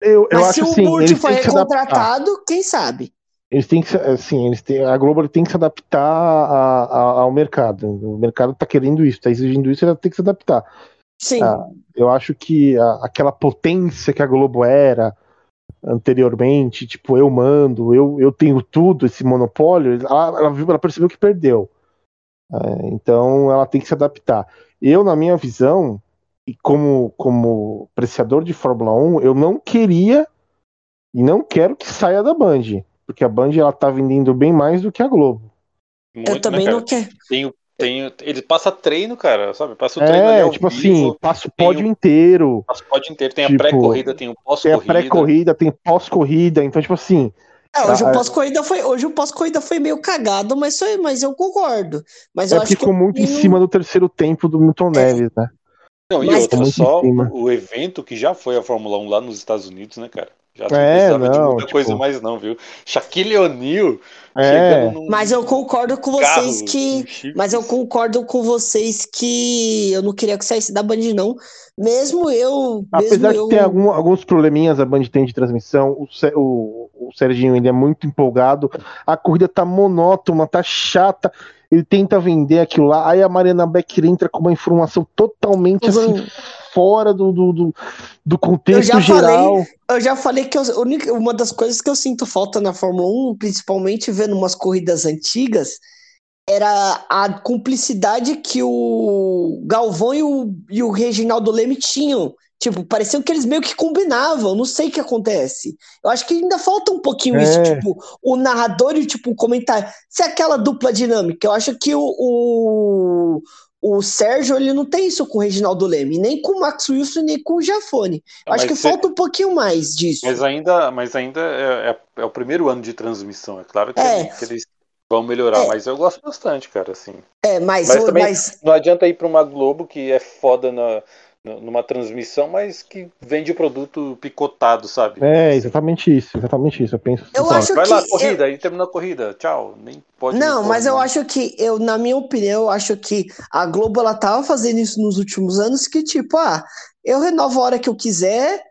Speaker 1: Eu, eu
Speaker 3: mas
Speaker 1: se
Speaker 3: o Burt for recontratado, quem sabe?
Speaker 1: Eles têm que, assim, eles têm, a Globo tem que se adaptar a, a, ao mercado. O mercado está querendo isso, está exigindo isso, ela tem que se adaptar.
Speaker 3: Sim. Ah,
Speaker 1: eu acho que a, aquela potência que a Globo era anteriormente, tipo, eu mando, eu, eu tenho tudo, esse monopólio, ela, ela, ela percebeu que perdeu. É, então ela tem que se adaptar. Eu, na minha visão, e como, como apreciador de Fórmula 1, eu não queria e não quero que saia da Band. porque a Band ela tá vendendo bem mais do que a Globo.
Speaker 3: eu
Speaker 5: Muito, né,
Speaker 3: também
Speaker 5: cara?
Speaker 3: não quero.
Speaker 5: Tem, o- tem, ele passa treino, cara, sabe? Passa o treino ali
Speaker 1: É,
Speaker 5: ao
Speaker 1: tipo
Speaker 5: vivo,
Speaker 1: assim, passa o pódio
Speaker 5: o-
Speaker 1: inteiro,
Speaker 5: passa o pódio inteiro, tem
Speaker 1: tipo,
Speaker 5: a pré-corrida, tem o
Speaker 1: tem a
Speaker 5: pós-corrida.
Speaker 1: pré-corrida, tem pós-corrida, então, tipo assim,
Speaker 3: É, hoje
Speaker 1: Ah,
Speaker 3: o pós-corrida foi, hoje o pós-corrida foi meio cagado, mas, foi, mas eu concordo. Mas
Speaker 1: é
Speaker 3: eu acho que
Speaker 1: ficou muito em
Speaker 3: treino-
Speaker 1: cima do terceiro tempo do Milton Neves, né?
Speaker 5: Não, e
Speaker 3: Mas-
Speaker 5: outra,
Speaker 1: em
Speaker 5: só o evento que já foi a Fórmula 1 lá nos Estados Unidos, né, cara? Já não
Speaker 1: É,
Speaker 5: precisava de
Speaker 1: não,
Speaker 5: muita
Speaker 1: tipo-
Speaker 5: coisa mais não, viu? Shaquille O'Neal
Speaker 1: É,
Speaker 5: num
Speaker 3: Mas eu concordo com
Speaker 5: carro,
Speaker 3: vocês que.
Speaker 5: com chifres.
Speaker 3: Mas eu concordo com vocês que eu não queria que saísse da Band, não. Mesmo eu.
Speaker 1: apesar
Speaker 3: mesmo
Speaker 1: de
Speaker 3: eu.
Speaker 1: ter algum- alguns probleminhas a Band tem de transmissão, o, o- o Serginho ele é muito empolgado, a corrida tá monótona, tá chata, ele tenta vender aquilo lá, aí a Mariana Becker entra com uma informação totalmente assim, fora do, do, do, do contexto
Speaker 3: Eu já falei,
Speaker 1: geral.
Speaker 3: Eu já falei que eu- uma das coisas que eu sinto falta na Fórmula 1, principalmente vendo umas corridas antigas, era a cumplicidade que o Galvão e o, e o Reginaldo Leme tinham. Tipo, parecia que eles meio que combinavam, não sei o que acontece. Eu acho que ainda falta um pouquinho isso,
Speaker 1: É.
Speaker 3: tipo, o narrador e tipo, o comentário. Se é aquela dupla dinâmica, eu acho que o, o, o Sérgio ele não tem isso com o Reginaldo Leme, nem com o Max Wilson, nem com o Jafone. Eu acho
Speaker 5: Mas
Speaker 3: que falta um pouquinho mais disso.
Speaker 5: Mas ainda, mas ainda é, é- é o primeiro ano de transmissão. É claro que,
Speaker 3: É.
Speaker 5: que eles vão melhorar,
Speaker 3: É.
Speaker 5: mas eu gosto bastante, cara, assim.
Speaker 3: É, mas,
Speaker 5: Mas
Speaker 3: o-
Speaker 5: também-
Speaker 3: mas
Speaker 5: Não adianta ir para uma Globo que é foda na, na- numa transmissão, mas que vende o produto picotado, sabe?
Speaker 1: É, exatamente isso, exatamente isso. Eu penso assim,
Speaker 3: Eu
Speaker 1: sabe?
Speaker 3: acho
Speaker 5: Vai
Speaker 3: que
Speaker 5: lá,
Speaker 3: eu-
Speaker 5: corrida, aí terminou a corrida, tchau. Nem pode.
Speaker 3: Não, mas eu acho que, eu, na minha opinião, eu acho que a Globo ela tava fazendo isso nos últimos anos, que tipo, ah, eu renovo a hora que eu quiser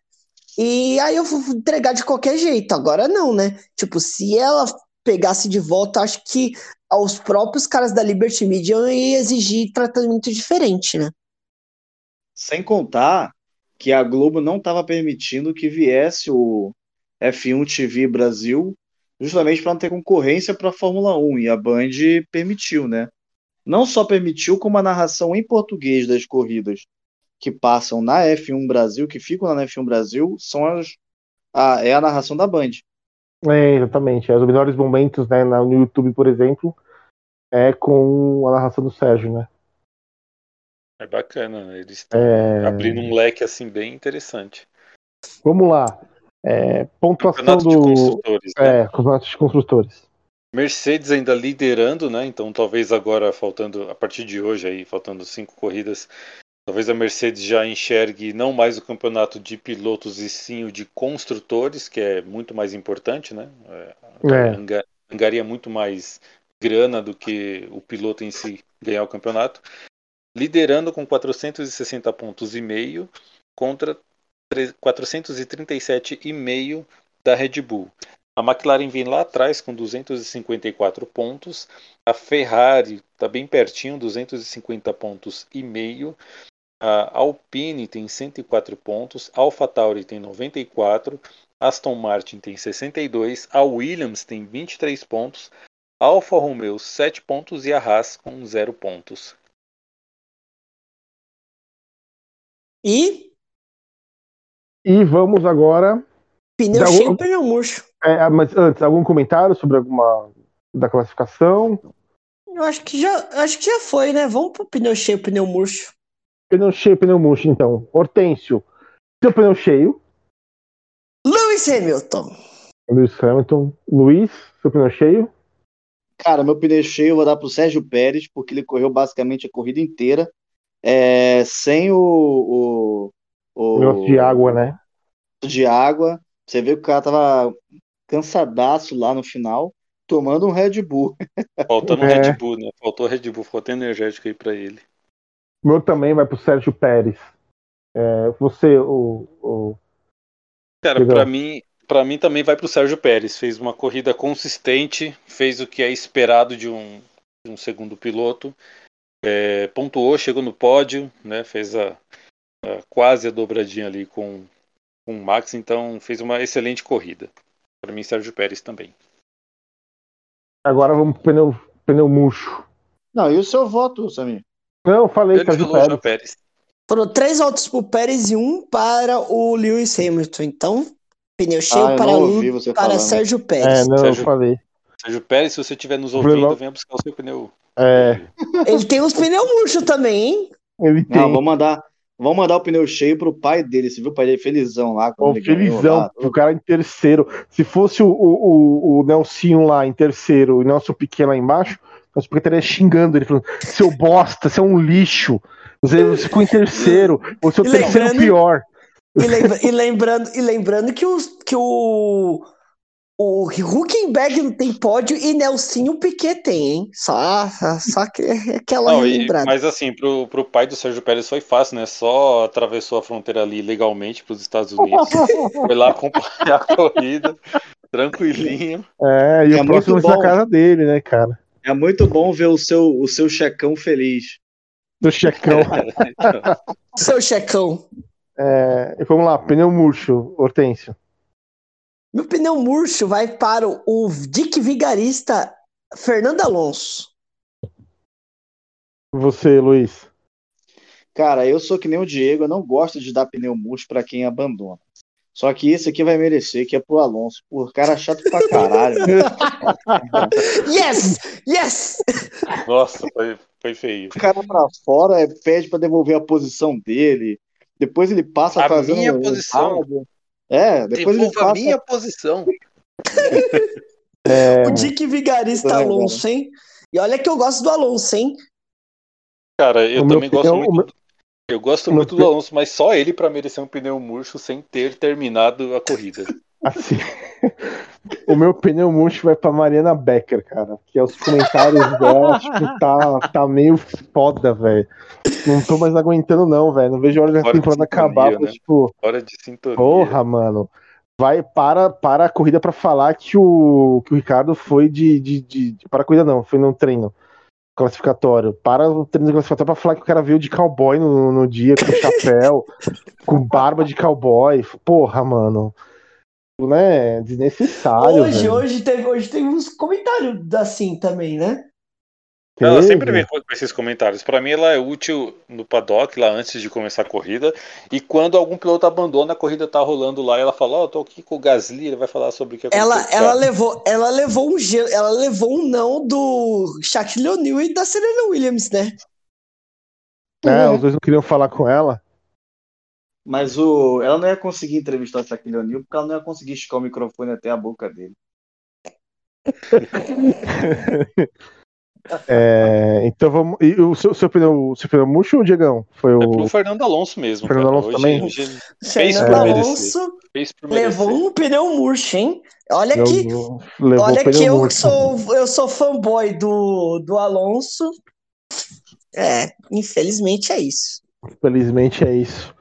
Speaker 3: e aí eu vou entregar de qualquer jeito. Agora não, né? Tipo, se ela pegasse de volta, acho que os próprios caras da Liberty Media iam exigir tratamento diferente, né?
Speaker 4: Sem contar que a Globo não estava permitindo que viesse o F1 TV Brasil, justamente para não ter concorrência para a Fórmula 1, e a Band permitiu, né? Não só permitiu, como a narração em português das corridas que passam na F1 Brasil, que ficam na F1 Brasil, são as, a, é a narração da Band.
Speaker 1: É, exatamente. É, Os melhores momentos né, no YouTube, por exemplo, é com a narração do Sérgio, né?
Speaker 5: É bacana, né? Eles estão
Speaker 1: É,
Speaker 5: abrindo um leque assim bem interessante.
Speaker 1: Vamos lá. É, pontuação
Speaker 5: Campeonato de
Speaker 1: do.
Speaker 5: construtores, né?
Speaker 1: É, campeonato de construtores.
Speaker 5: Mercedes ainda liderando, né? Então talvez agora faltando a partir de hoje aí faltando cinco corridas, talvez a Mercedes já enxergue não mais o campeonato de pilotos e sim o de construtores, que é muito mais importante, né? É,
Speaker 1: É.
Speaker 5: anga- Angaria muito mais grana do que o piloto em si ganhar o campeonato, liderando com 460 pontos e meio contra 437,5 da Red Bull. A McLaren vem lá atrás com 254 pontos. A Ferrari está bem pertinho, 250 pontos e meio. A Alpine tem 104 pontos. A AlphaTauri tem 94. Aston Martin tem 62. A Williams tem 23 pontos. A Alfa Romeo 7 pontos e a Haas com 0 pontos.
Speaker 3: E
Speaker 1: E vamos agora.
Speaker 3: pneu cheio,
Speaker 1: um-
Speaker 3: pneu murcho.
Speaker 1: é, mas antes, algum comentário sobre alguma da classificação?
Speaker 3: Eu acho que já, acho que já foi, né? Vamos pro pneu cheio, pneu murcho.
Speaker 1: Pneu cheio, pneu murcho, então. Hortêncio, seu pneu cheio.
Speaker 3: Lewis Hamilton.
Speaker 1: Lewis Hamilton. Luiz, seu pneu cheio.
Speaker 4: Cara, meu pneu cheio eu vou dar pro Sérgio Pérez, porque ele correu basicamente a corrida inteira, é, sem o, o, o
Speaker 1: Negócio de água, né?
Speaker 4: de água. Você vê que o cara tava cansadaço lá no final, tomando um Red Bull. [LAUGHS]
Speaker 5: Faltando
Speaker 1: É.
Speaker 5: Red Bull, né? Faltou Red Bull, faltou energético aí para ele.
Speaker 1: O meu também vai pro Sérgio Pérez. É, você, o, o.
Speaker 5: Cara,
Speaker 1: Legal.
Speaker 5: para mim, para mim também vai para o Sérgio Pérez. Fez uma corrida consistente, fez o que é esperado de um, de um segundo piloto, é, pontuou, chegou no pódio, né? Fez a, a- quase a dobradinha ali com, com o Max, então fez uma excelente corrida. Para mim, Sérgio Pérez também.
Speaker 1: Agora vamos pro pneu, pneu murcho.
Speaker 4: Não, e o seu voto, Samir?
Speaker 1: Não, eu falei
Speaker 5: Ele
Speaker 1: Sérgio Pérez.
Speaker 5: Pérez.
Speaker 3: Foram três votos pro Pérez e um para o Lewis Hamilton. Então, Pneu cheio
Speaker 4: Ah, eu
Speaker 3: para,
Speaker 4: não
Speaker 3: Lu-
Speaker 4: você
Speaker 3: para
Speaker 4: falando.
Speaker 3: Sérgio
Speaker 1: É,
Speaker 3: Pérez.
Speaker 1: não, eu
Speaker 5: Sérgio-
Speaker 1: falei.
Speaker 5: Sérgio Pérez, se você estiver nos
Speaker 1: Bruno-
Speaker 5: ouvindo, venha buscar o seu pneu.
Speaker 1: É,
Speaker 3: Ele tem uns pneus murchos também, hein?
Speaker 1: ele tem.
Speaker 4: Não, vamos mandar, vamos mandar o pneu cheio pro pai dele. Você viu o pai dele felizão lá? Ganhou
Speaker 1: felizão,
Speaker 4: lá?
Speaker 1: o cara em terceiro. Se fosse o, o, o, o Nelsinho lá em terceiro e o Nelson Piquet lá embaixo, Piquet estaria xingando ele, falando: seu bosta, você é um lixo. Você, você ficou em terceiro, você é o terceiro pior.
Speaker 3: E, lembra- e lembrando, e lembrando que, os, que o, o Huckenberg não tem pódio e Nelsinho Piquet tem, hein? Só, só que é [LAUGHS] aquela
Speaker 5: Não, e-
Speaker 3: lembrada.
Speaker 5: mas assim, pro, pro pai do Sérgio Pérez foi fácil, né? Só atravessou a fronteira ali legalmente pros Estados Unidos. [LAUGHS] foi lá acompanhar a corrida, tranquilinho.
Speaker 1: É, e
Speaker 4: É
Speaker 1: o próximo ser
Speaker 4: bom.
Speaker 1: na casa dele, né, cara?
Speaker 4: É muito bom ver o seu, o seu checão feliz.
Speaker 1: Do checão. [LAUGHS]
Speaker 3: Seu checão.
Speaker 1: É, e vamos lá, pneu murcho, Hortêncio.
Speaker 3: Meu pneu murcho vai para o, Dick Vigarista Fernando Alonso.
Speaker 1: Você, Luiz.
Speaker 4: Cara, eu sou que nem o Diego, eu não gosto de dar pneu murcho pra quem abandona. Só que esse aqui vai merecer, que é pro Alonso. Pô, cara chato pra caralho. [LAUGHS]
Speaker 3: Yes! Yes!
Speaker 5: Nossa, foi, foi feio.
Speaker 4: o cara pra fora, é, pede pra devolver a posição dele. Depois ele passa
Speaker 5: A
Speaker 4: fazendo.
Speaker 5: minha
Speaker 4: um
Speaker 5: posição.
Speaker 4: rádio. É, depois ele
Speaker 5: Devolva a minha posição. [LAUGHS]
Speaker 1: É,
Speaker 3: O Dick Vigarista
Speaker 4: É,
Speaker 3: Alonso, hein? E olha que eu gosto do Alonso, hein?
Speaker 5: Cara, eu
Speaker 1: O
Speaker 5: também gosto
Speaker 1: pneu-
Speaker 5: muito.
Speaker 1: meu-
Speaker 5: Eu gosto
Speaker 1: meu
Speaker 5: muito do Alonso, mas só ele pra merecer um pneu murcho sem ter terminado a corrida. [LAUGHS]
Speaker 1: assim, o meu pneu murcho vai pra Mariana Becker, cara. Que é os comentários dela, tipo, tá, tá meio foda, velho. Não tô mais aguentando, não, velho. Não vejo a hora da temporada acabar.
Speaker 5: né?
Speaker 1: Tipo,
Speaker 5: Hora de sintonia.
Speaker 1: porra, mano. Vai para, para a corrida pra falar que o, que o Ricardo foi de, de, de, de- Para a corrida, não, foi no treino classificatório. Para o treino classificatório pra falar que o cara veio de cowboy no, no dia, com chapéu, [LAUGHS] com barba de cowboy. Porra, mano. Né? Desnecessário.
Speaker 3: Hoje,
Speaker 1: velho.
Speaker 3: hoje, teve, hoje teve uns comentários assim também, né?
Speaker 5: Ela
Speaker 1: Teve.
Speaker 5: sempre vem com esses comentários. Pra mim, ela é útil no paddock, lá antes de começar a corrida. E quando algum piloto abandona, a corrida tá rolando lá, ela fala: Ó, tô aqui com o Gasly, ele vai falar sobre o que aconteceu.
Speaker 3: Ela, ela,
Speaker 5: carro."
Speaker 3: levou, ela levou um gelo, ela levou um não do Shaquille O'Neal e da Serena Williams, né?
Speaker 1: É, os dois não queriam falar com ela.
Speaker 4: Mas o, ela não ia conseguir entrevistar o Shaquille O'Neal porque ela não ia conseguir esticar o microfone até a boca dele. [LAUGHS]
Speaker 1: É, então vamos. E o seu, seu pneu, seu pneu murcho ou o Diegão? Foi
Speaker 5: É
Speaker 1: o.
Speaker 5: pro Fernando Alonso mesmo.
Speaker 1: Fernando
Speaker 5: cara.
Speaker 1: Alonso
Speaker 5: Hoje,
Speaker 1: também?
Speaker 5: hoje Fez
Speaker 3: Fernando. Alonso
Speaker 5: fez por merecer.
Speaker 3: levou um pneu murcho, hein? Olha
Speaker 1: eu-
Speaker 3: que,
Speaker 1: levou
Speaker 3: olha que eu
Speaker 1: murcho.
Speaker 3: sou, eu sou fanboy do, do Alonso. É, infelizmente é isso.
Speaker 1: Felizmente é isso.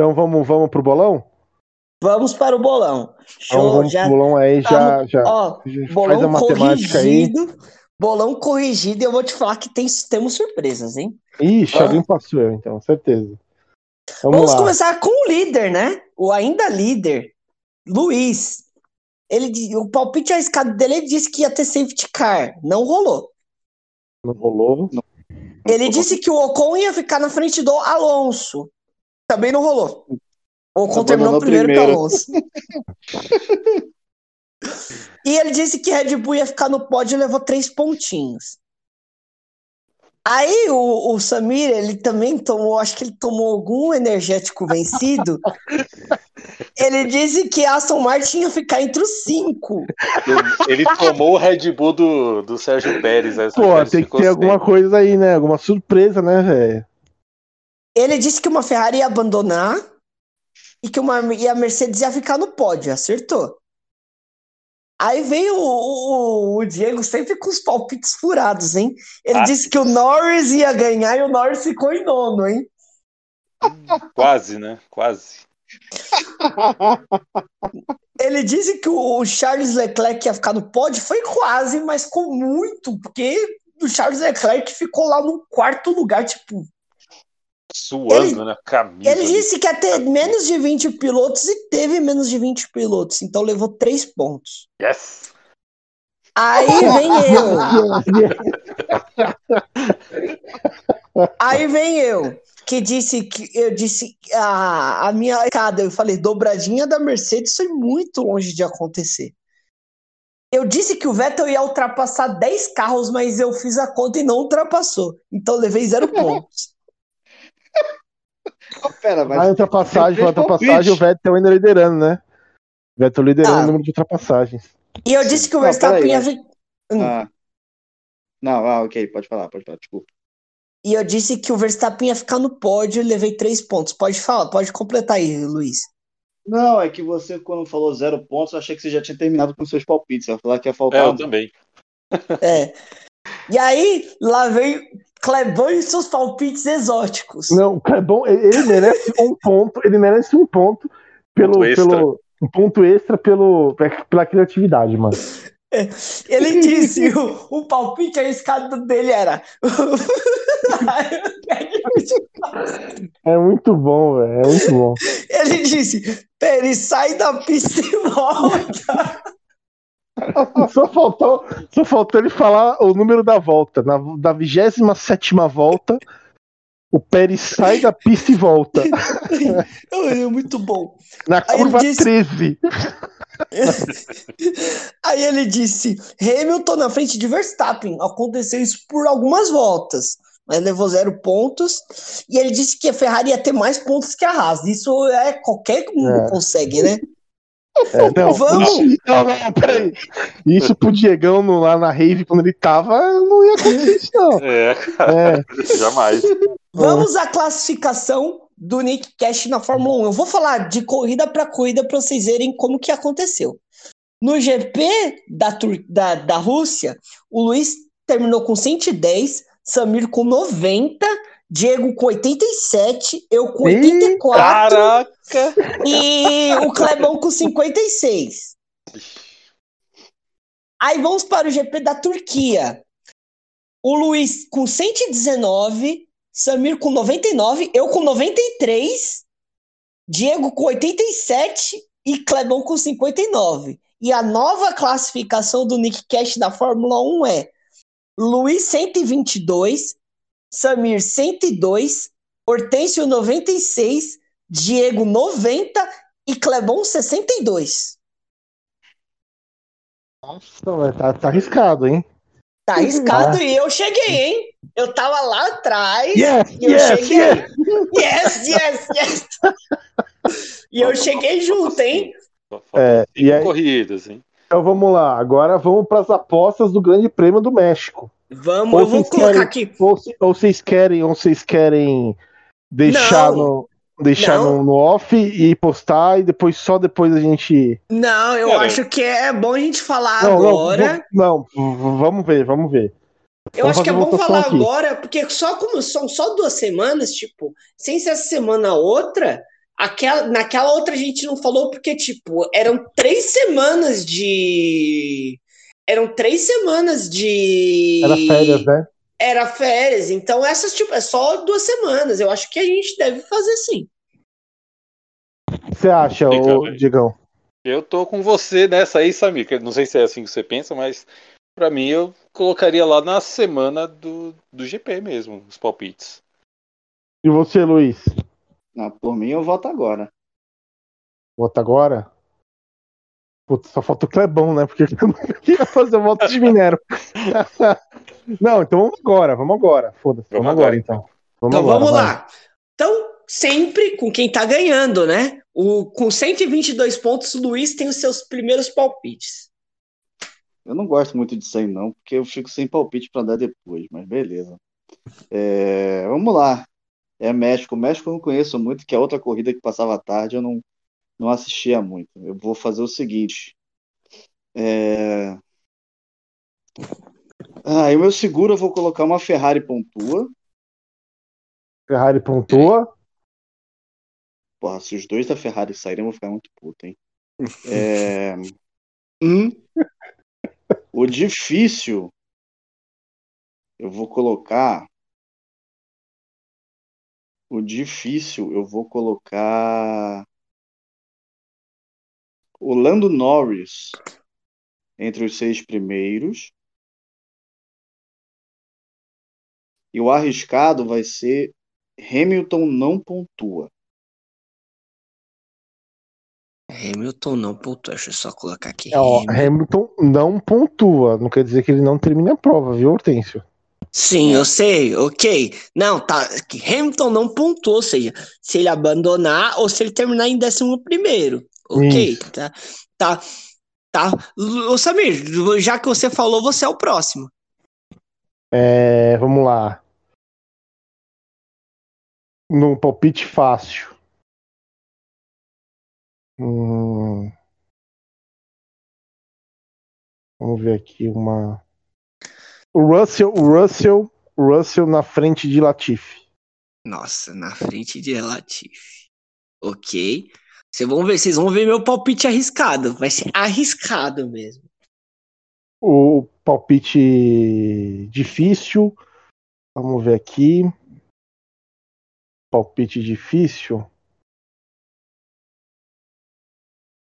Speaker 1: Então vamos, vamos pro bolão?
Speaker 3: Vamos para o bolão.
Speaker 1: Então
Speaker 3: Show,
Speaker 1: vamos
Speaker 3: já,
Speaker 1: pro bolão aí, já, já.
Speaker 3: ó,
Speaker 1: gente faz a
Speaker 3: bolão
Speaker 1: matemática aí.
Speaker 3: corrigido. Bolão corrigido, e eu vou te falar que tem, temos surpresas, hein?
Speaker 1: Ixi,
Speaker 3: Ah.
Speaker 1: alguém passou eu, então, certeza. Vamos,
Speaker 3: Vamos
Speaker 1: lá.
Speaker 3: começar com o líder, né? O ainda líder, Luiz. Ele, o palpite arriscado dele ele disse que ia ter safety car. Não rolou.
Speaker 1: Não rolou.
Speaker 3: Ele disse que o Ocon ia ficar na frente do Alonso. Também não rolou. O Ocon terminou primeiro
Speaker 4: primeiro.
Speaker 3: Alonso. [LAUGHS] e ele disse que Red Bull ia ficar no pódio e levou três pontinhos. Aí o, o Samir, ele também tomou, acho que ele tomou algum energético vencido. [LAUGHS] ele disse que Aston Martin ia ficar entre os cinco.
Speaker 5: Ele tomou o Red Bull do, do Sérgio Pérez. essa
Speaker 1: Pô, tem que ter alguma coisa aí, né? Alguma surpresa, né, velho?
Speaker 3: Ele disse que uma Ferrari ia abandonar e que uma, e a Mercedes ia ficar no pódio. Acertou. Aí veio o, o, o Diego sempre com os palpites furados, hein? Ele
Speaker 5: Ah.
Speaker 3: disse que o Norris ia ganhar e o Norris ficou em nono, hein?
Speaker 5: Quase, né? Quase.
Speaker 3: Ele disse que o Charles Leclerc ia ficar no pódio, foi quase, mas com muito, porque o Charles Leclerc ficou lá no quarto lugar, tipo.
Speaker 5: Suando,
Speaker 3: Ele-
Speaker 5: né? Camisa.
Speaker 3: Ele disse que ia ter menos de 20 pilotos e teve menos de 20 pilotos, então levou três pontos.
Speaker 5: Yes!
Speaker 3: Aí vem [LAUGHS] eu. [LAUGHS] Aí vem eu, que disse que eu disse a, a minha escada, eu falei, dobradinha da Mercedes foi muito longe de acontecer. Eu disse que o Vettel ia ultrapassar 10 carros, mas eu fiz a conta e não ultrapassou. Então levei zero [LAUGHS] pontos.
Speaker 4: Pera, mas
Speaker 1: ultrapassagem,
Speaker 4: você
Speaker 1: vai
Speaker 4: fez
Speaker 1: ultrapassagem, o. Vettel ainda liderando, né? Vettel liderando
Speaker 3: Ah.
Speaker 1: o número de ultrapassagens.
Speaker 3: E eu disse que o Verstappen ia.
Speaker 4: mas-
Speaker 3: vi- Hum.
Speaker 4: Ah. Não, ah, ok, pode falar, pode falar, desculpa.
Speaker 3: E eu disse que o Verstappen ia ficar no pódio e levei três pontos. Pode falar, pode completar aí, Luiz.
Speaker 4: Não, é que você, quando falou zero pontos, eu achei que você já tinha terminado com seus palpites. Você ia falar que ia
Speaker 5: É,
Speaker 4: faltar
Speaker 5: eu
Speaker 4: um.
Speaker 5: também.
Speaker 3: É. E aí, lá vem Clebão e seus palpites exóticos.
Speaker 1: Não, o Clebão, ele merece [LAUGHS] um ponto, ele merece um ponto pelo,
Speaker 5: Ponto extra.
Speaker 1: pelo um ponto extra pelo, pela criatividade, mano.
Speaker 3: Ele [LAUGHS] disse, o, o palpite arriscado dele era. [LAUGHS]
Speaker 1: É muito bom, velho. É muito bom.
Speaker 3: Ele disse: Peri, sai da pista e volta.
Speaker 1: Só faltou, só faltou ele falar o número da volta. Na, da 27 volta, o Pérez sai da pista e volta. [LAUGHS]
Speaker 3: É muito bom.
Speaker 1: Na
Speaker 3: Aí ele
Speaker 1: curva
Speaker 3: disse-
Speaker 1: 13. [LAUGHS]
Speaker 3: Aí ele disse: Hamilton na frente de Verstappen. Aconteceu isso por algumas voltas, mas levou zero pontos. E ele disse que a Ferrari ia ter mais pontos que a Haas. Isso é qualquer um
Speaker 1: É.
Speaker 3: consegue, né?
Speaker 1: É, não,
Speaker 3: Vamos.
Speaker 1: isso- não, não, peraí. Isso pro Diegão no- lá na rave, quando ele tava, não ia acontecer isso, não.
Speaker 5: É,
Speaker 1: É, [LAUGHS]
Speaker 5: jamais.
Speaker 3: Vamos à classificação do Nick Cash na Fórmula 1. Eu vou falar de corrida para corrida para vocês verem como que aconteceu. No GP da, da, da Rússia, o Luiz terminou com 110, Samir com 90, Diego com 87, eu com
Speaker 1: Ih,
Speaker 3: 84
Speaker 5: Caraca!
Speaker 3: e o Clebão com 56. Aí vamos para o GP da Turquia. O Luiz com 119, Samir com 99, eu com 93, Diego com 87 e Clebão com 59. E a nova classificação do Nick Cash da Fórmula 1 é Luiz 122, Samir 102, Hortêncio 96, Diego 90 e Clebão 62.
Speaker 1: nossa, tá, tá arriscado, hein?
Speaker 3: Tá arriscado e eu cheguei, hein? Eu tava lá atrás
Speaker 1: Yes,
Speaker 3: e eu
Speaker 1: yes,
Speaker 3: cheguei.
Speaker 1: yes!
Speaker 3: Yes, yes, yes. e eu cheguei junto, hein?
Speaker 1: É, e aí,
Speaker 5: corridas, hein?
Speaker 1: então vamos lá. Agora vamos para as apostas do Grande Prêmio do México.
Speaker 3: Vamos,
Speaker 1: Ou
Speaker 3: eu vou
Speaker 1: vocês
Speaker 3: colocar
Speaker 1: querem-
Speaker 3: aqui.
Speaker 1: Ou, se- ou vocês querem, ou vocês querem deixar
Speaker 3: Não.
Speaker 1: no deixar no, no off e postar e depois só depois a gente
Speaker 3: Não, eu
Speaker 5: Cara,
Speaker 3: acho que é bom a gente falar
Speaker 1: não,
Speaker 3: agora.
Speaker 1: não, não, vamos ver, vamos ver.
Speaker 3: Eu
Speaker 1: Vamos
Speaker 3: acho que é bom falar
Speaker 1: aqui.
Speaker 3: agora, porque só como são só duas semanas, tipo, sem ser essa semana outra, aquela, naquela outra a gente não falou porque, tipo, eram três semanas de. Eram três semanas de.
Speaker 1: Era férias, né?
Speaker 3: Era férias, então essas, tipo, é só duas semanas. Eu acho que a gente deve fazer sim.
Speaker 1: O que você acha, ô. Digão?
Speaker 5: Eu tô com você nessa aí, Samir. que eu Não sei se é assim que você pensa, mas pra mim eu colocaria lá na semana do, do GP mesmo, os palpites.
Speaker 1: E você, Luiz?
Speaker 4: Não, por mim eu voto agora.
Speaker 1: Vota agora? Putz, só falta o Clebão, né? Porque [LAUGHS] eu não queria fazer o voto de Minero. [LAUGHS] não, então vamos agora, vamos agora. Foda-se, vamos,
Speaker 5: Vamos
Speaker 1: agora
Speaker 5: agora,
Speaker 1: então. Vamos
Speaker 3: Então
Speaker 1: agora,
Speaker 3: vamos
Speaker 1: vai.
Speaker 3: lá. Então, sempre com quem tá ganhando, né? O, com 122 pontos, o Luiz tem os seus primeiros palpites.
Speaker 4: Eu não gosto muito disso aí, não, porque eu fico sem palpite pra dar depois, mas beleza. É, vamos lá. É México. México eu não conheço muito, que é outra corrida que passava à tarde, eu não, não assistia muito. Eu vou fazer o seguinte. É... Ah, e o meu seguro eu vou colocar uma Ferrari pontua.
Speaker 1: Ferrari pontua.
Speaker 4: Porra, se os dois da Ferrari saírem, eu vou ficar muito puto, hein? [LAUGHS] É... hum. O difícil, eu vou colocar. O difícil, eu vou colocar. O Lando Norris entre os seis primeiros. E o arriscado vai ser Hamilton não pontua.
Speaker 3: Hamilton não pontua, deixa eu só colocar aqui.
Speaker 1: É, ó,
Speaker 3: Hamilton.
Speaker 1: Não pontua. Não quer dizer que ele não termine a prova, viu, Hortêncio?
Speaker 3: Sim, eu sei, ok. Não, tá. que Hamilton não pontuou, ou seja, se ele abandonar ou se ele terminar em décimo primeiro. Ok, tá. Tá. Tá. Ô Samir, já que você falou, você é o próximo.
Speaker 1: É, vamos lá. No palpite fácil. Hum. Vamos ver aqui uma. O Russell, o Russell, o Russell na frente de Latifi.
Speaker 3: Nossa, na frente de Latifi. Ok. Vocês vão ver, vocês vão ver meu palpite arriscado. Vai ser arriscado mesmo.
Speaker 1: O palpite difícil. Vamos ver aqui. Palpite difícil.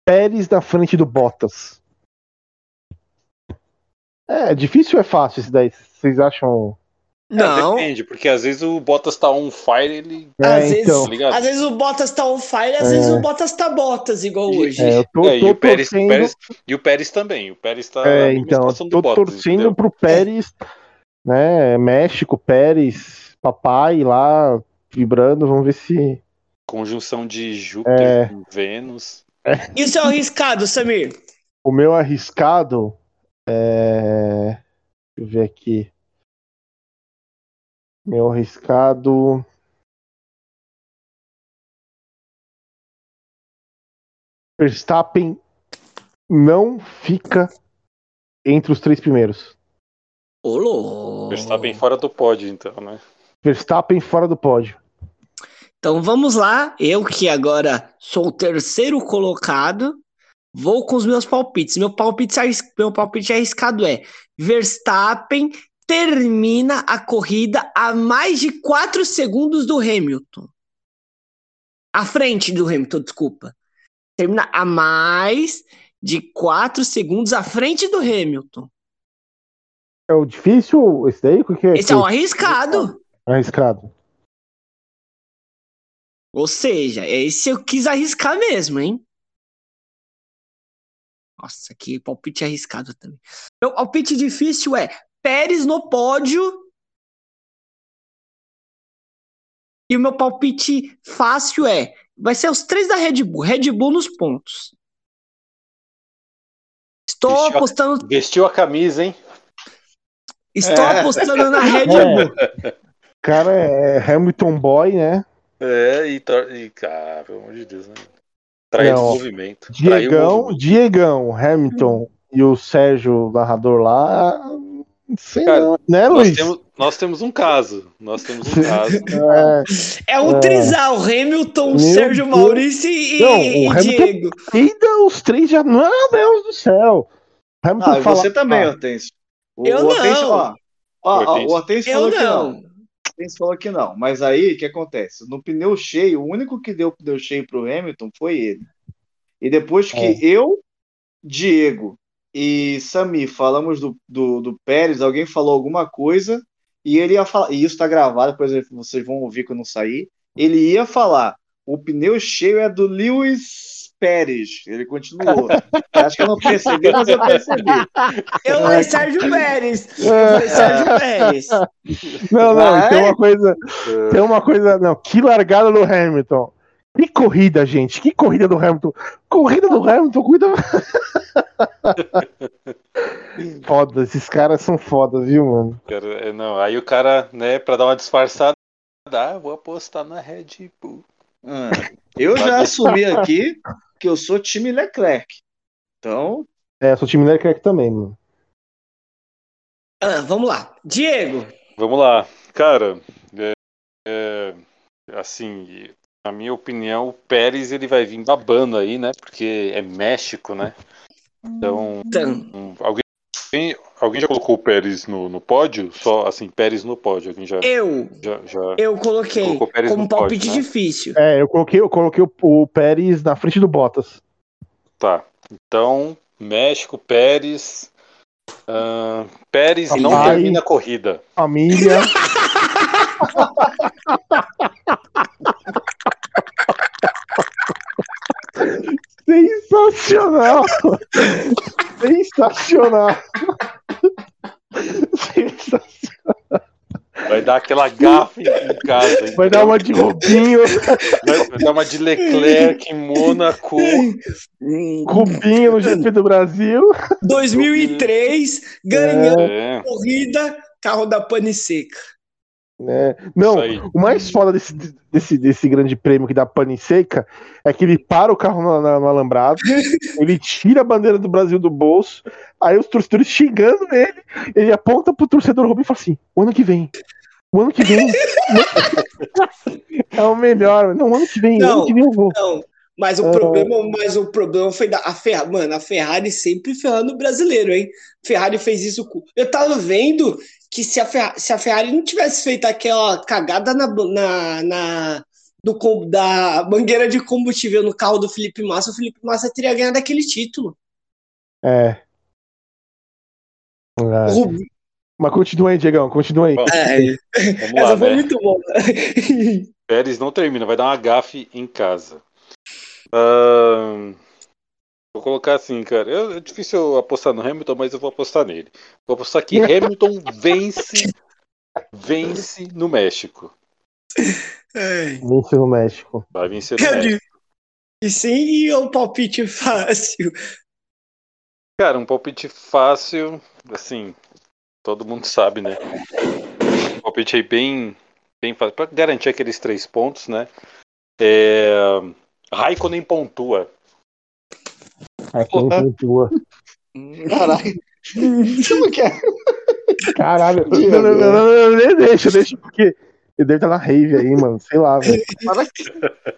Speaker 1: Pérez na frente do Bottas. É, difícil ou é fácil esse daí? Vocês acham?
Speaker 5: É,
Speaker 3: Não,
Speaker 5: depende, porque às vezes o Bottas tá on fire, ele.
Speaker 1: É,
Speaker 3: às, vezes,
Speaker 1: então.
Speaker 5: Tá ligado?
Speaker 3: às vezes o Bottas tá on fire, às
Speaker 1: É.
Speaker 3: vezes o Bottas tá Bottas, igual hoje.
Speaker 1: É, eu tô,
Speaker 5: É, e,
Speaker 1: tô
Speaker 5: o Pérez, o
Speaker 1: torcendo.
Speaker 5: Pérez- e o Pérez também. O Pérez tá
Speaker 1: É, então, eu
Speaker 5: do
Speaker 1: tô
Speaker 5: Bottas,
Speaker 1: torcendo
Speaker 5: entendeu?
Speaker 1: pro Pérez, né? México, Pérez, papai lá vibrando. Vamos ver se.
Speaker 5: Conjunção de Júpiter com Vênus.
Speaker 3: E o seu arriscado, Samir?
Speaker 1: O meu arriscado é. Deixa eu ver aqui. Meu arriscado. Verstappen não fica entre os três primeiros.
Speaker 3: Ô, louco.
Speaker 5: Verstappen fora do pódio, então, né?
Speaker 1: Verstappen fora do pódio.
Speaker 3: Então vamos lá. Eu que agora sou o terceiro colocado, vou com os meus palpites. Meu palpite, meu palpite arriscado é Verstappen termina a corrida a mais de 4 segundos do Hamilton. À frente do Hamilton, desculpa. Termina a mais de 4 segundos à frente do Hamilton.
Speaker 1: É o difícil esse daí? O que é
Speaker 3: Esse é o arriscado.
Speaker 1: arriscado?
Speaker 3: Ou seja, esse eu quis arriscar mesmo, hein? Nossa, que palpite arriscado também. Meu palpite difícil é Pérez no pódio. E o meu palpite fácil é vai ser os três da Red Bull. Red Bull nos pontos. Estou
Speaker 5: Vestiu a-
Speaker 3: apostando,
Speaker 5: Vestiu a camisa, hein?
Speaker 3: estou
Speaker 4: É.
Speaker 3: apostando na Red [LAUGHS]
Speaker 1: É.
Speaker 3: Bull.
Speaker 1: O cara é Hamilton Boy, né?
Speaker 5: É, e, tor- e cara, pelo amor de Deus, né? Traiu o movimento. O
Speaker 1: Diegão,
Speaker 5: movimento.
Speaker 1: Diegão, Hamilton e o Sérgio, narrador lá. Sei
Speaker 5: Cara,
Speaker 1: não, né,
Speaker 5: Nós
Speaker 1: Luiz?
Speaker 5: temos, nós temos um caso. Nós temos um caso. [LAUGHS]
Speaker 1: É,
Speaker 3: É um
Speaker 1: É.
Speaker 3: trisal, Hamilton,
Speaker 1: Meu
Speaker 3: Sérgio
Speaker 1: Deus.
Speaker 3: Maurício e,
Speaker 1: Não, o
Speaker 3: e
Speaker 1: Hamilton-
Speaker 3: Diego.
Speaker 1: ainda os três já. Meu Deus do céu! Hamilton
Speaker 4: Ah,
Speaker 1: fala-
Speaker 4: você também,
Speaker 1: Ah,
Speaker 4: Hortêncio. O
Speaker 3: Eu
Speaker 4: Hortêncio,
Speaker 3: não.
Speaker 4: ó, ó, ó, o Hortêncio
Speaker 3: Eu
Speaker 4: falou que não.
Speaker 3: não.
Speaker 4: O Hortêncio falou que não. Mas aí, o que acontece? No pneu cheio, o único que deu pneu cheio pro Hamilton foi ele. E depois que
Speaker 1: É.
Speaker 4: eu, Diego e Sami falamos do, do, do Pérez, alguém falou alguma coisa e ele ia falar, e isso tá gravado, depois vocês vão ouvir quando sair. Ele ia falar: o pneu cheio é do Lewis Pérez. Ele continuou. Acho que eu não percebi, mas eu percebi. [LAUGHS]
Speaker 3: Eu falei Sérgio Pérez. Eu falei Sérgio Pérez.
Speaker 1: Não, não,
Speaker 4: Vai.
Speaker 1: tem uma coisa. Tem uma coisa. Não, que largada do Hamilton. Que corrida, gente. Que corrida do Hamilton. Corrida do Hamilton, cuida. [LAUGHS] foda, esses caras são foda, viu, mano?
Speaker 5: Cara, é, não, aí o cara, né, pra dar uma disfarçada, ah, vou apostar na Red Bull.
Speaker 4: Ah, eu já assumi aqui que eu sou time Leclerc. Então,
Speaker 1: É, sou time Leclerc também, mano.
Speaker 3: Ah, vamos lá. Diego.
Speaker 5: Vamos lá, cara. é, é, assim, na minha opinião, o Pérez ele vai vir babando aí, né? Porque é México, né? Então,
Speaker 3: Então,
Speaker 5: hum, alguém, alguém já colocou o Pérez no, no pódio? Só assim, Pérez no pódio. Alguém já,
Speaker 3: eu,
Speaker 5: já, já...
Speaker 3: eu coloquei como
Speaker 5: no pódio,
Speaker 3: palpite
Speaker 5: né?
Speaker 3: difícil.
Speaker 1: É, eu coloquei, eu coloquei o, o Pérez na frente do Bottas.
Speaker 5: Tá. Então, México, Pérez. ahn, Pérez não termina a corrida.
Speaker 1: Família. [LAUGHS] [LAUGHS] Sensacional! Sensacional! Sensacional!
Speaker 5: Vai dar aquela gafe em casa.
Speaker 1: Vai dar uma de Rubinho,
Speaker 5: Vai, vai dar uma de Leclerc em Mônaco.
Speaker 1: Rubinho no GP do Brasil.
Speaker 3: 2003, ganhando
Speaker 5: É,
Speaker 3: corrida, carro da pane seca.
Speaker 1: Né? Não, o mais foda desse, desse, desse grande prêmio que dá pane seca é que ele para o carro no, na- no alambrado, [LAUGHS] ele tira a bandeira do Brasil do bolso, aí os torcedores xingando ele, ele aponta pro torcedor Rubinho e fala assim: o ano que vem. O ano que vem. [LAUGHS] é o melhor. Não, o ano que vem,
Speaker 3: Não.
Speaker 1: ano que vem eu vou.
Speaker 3: Não, mas o
Speaker 1: É.
Speaker 3: problema, mas o problema foi da a Ferrari, mano, a Ferrari sempre ferrando o brasileiro, hein? Ferrari fez isso com. Eu tava vendo que se a Ferrari, se a Ferrari não tivesse feito aquela cagada na, na, na- do, da mangueira de combustível no carro do Felipe Massa, o Felipe Massa teria ganhado aquele título.
Speaker 1: É. É.
Speaker 3: Rubi-
Speaker 1: Mas continua aí, Diegão, continua aí.
Speaker 5: Bom,
Speaker 3: É,
Speaker 5: Vamos lá,
Speaker 3: essa foi
Speaker 5: né?
Speaker 3: muito boa.
Speaker 5: Pérez não termina, vai dar uma gafe em casa. Ahn, vou colocar assim, cara. eu- é difícil eu apostar no Hamilton, mas eu vou apostar nele. Vou apostar que [LAUGHS] Hamilton vence, vence no México.
Speaker 3: É.
Speaker 1: Vence no México.
Speaker 5: Vai vencer no México.
Speaker 3: E sim, é um palpite fácil.
Speaker 5: Cara, um palpite fácil, assim, todo mundo sabe, né? Um palpite aí bem, bem fácil, pra garantir aqueles três pontos, né? É... Raikkonen pontua.
Speaker 1: Aqui [LAUGHS] não pontua.
Speaker 4: Caralho. Você não quer?
Speaker 1: Caralho. Não, não, não, não, deixa, deixa, porque ele deve estar na rave aí, mano. Sei lá, velho.
Speaker 4: Para,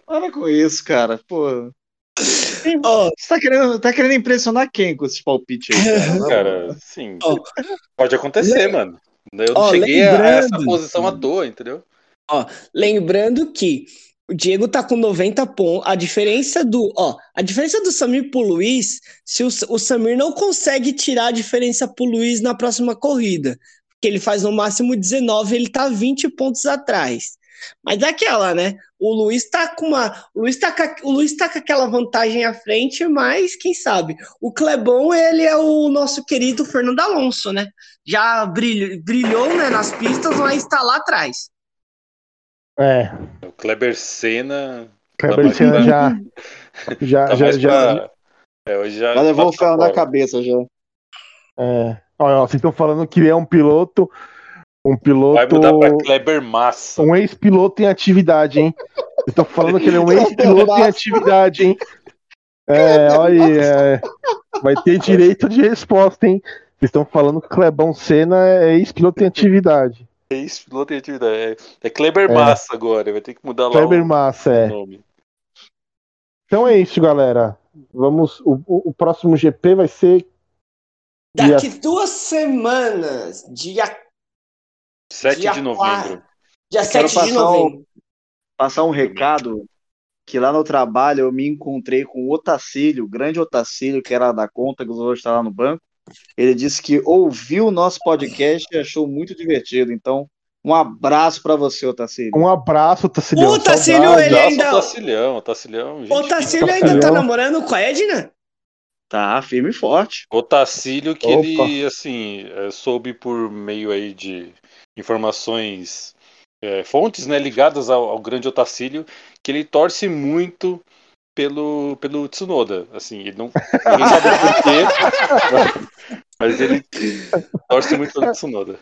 Speaker 4: para com isso, cara. Pô.
Speaker 3: Ó,
Speaker 4: Você tá querendo, tá querendo impressionar quem com esses palpites aí? Cara? [LAUGHS]
Speaker 5: Cara, sim.
Speaker 3: Ó.
Speaker 5: Pode acontecer, mano. Eu não
Speaker 3: Ó,
Speaker 5: cheguei a- a essa
Speaker 3: lembrando-
Speaker 5: posição à toa, entendeu?
Speaker 3: Lembrando que o Diego tá com 90 pontos. A diferença do, ó, a diferença do Samir pro Luiz, se o, o Samir não consegue tirar a diferença pro Luiz na próxima corrida, porque ele faz no máximo 19, ele tá 20 pontos atrás. Mas é aquela, né? O Luiz tá com uma, o Luiz tá com, o Luiz tá com aquela vantagem à frente, mas quem sabe? O Clebão, ele é o nosso querido Fernando Alonso, né? Já brilhou, brilhou né, nas pistas, mas tá lá atrás.
Speaker 1: É.
Speaker 5: O Kleber Senna.
Speaker 1: Kleber Senna
Speaker 5: pra-
Speaker 1: já. [LAUGHS] Já,
Speaker 5: Tá
Speaker 1: já, já.
Speaker 5: pra- É, hoje já.
Speaker 4: Já levou o ferro na cabeça já.
Speaker 1: É. Olha, vocês estão falando que ele é um piloto. Um piloto.
Speaker 5: Vai mudar pra Kleber Massa.
Speaker 1: Um ex-piloto em atividade, hein? Vocês estão falando que ele é um [LAUGHS] ex-piloto em atividade, hein? É, olha aí, é, vai ter direito de resposta, hein? Vocês estão falando que o Clebão Senna é ex-piloto em atividade.
Speaker 5: É isso, piloto em atividade. É, é Kleber
Speaker 1: É.
Speaker 5: Massa agora. Vai ter que mudar lá
Speaker 1: Kleber
Speaker 5: o
Speaker 1: Massa, é.
Speaker 5: nome.
Speaker 1: Então é isso, galera. Vamos. O, o- o próximo GP vai ser.
Speaker 3: Daqui duas semanas, dia,
Speaker 5: 7
Speaker 3: Dia
Speaker 5: de novembro.
Speaker 3: dia
Speaker 4: quero
Speaker 3: 7 de
Speaker 4: passar
Speaker 3: novembro.
Speaker 4: Passar um recado que lá no trabalho eu me encontrei com o Otacílio, o grande Otacílio, que era da conta, que hoje está lá no banco. Ele disse que ouviu o nosso podcast e achou muito divertido. Então, um abraço para você, Otacílio.
Speaker 1: Um abraço, Tacilhão.
Speaker 3: O Tacílio,
Speaker 1: saudade.
Speaker 3: ele ainda-
Speaker 5: o Tacilhão, o Tacilhão. gente
Speaker 3: O
Speaker 5: fina.
Speaker 3: Tacílio ainda tá
Speaker 1: Tacilhão.
Speaker 3: namorando com a Edna?
Speaker 4: Tá firme e forte.
Speaker 5: O Tacílio que
Speaker 1: Opa.
Speaker 5: ele, assim, é, soube por meio aí de informações, é, fontes, né, ligadas ao, ao grande Otacílio, que ele torce muito pelo, pelo Tsunoda. Assim, ele não, ninguém sabe porquê, [LAUGHS] mas ele torce muito pelo Tsunoda.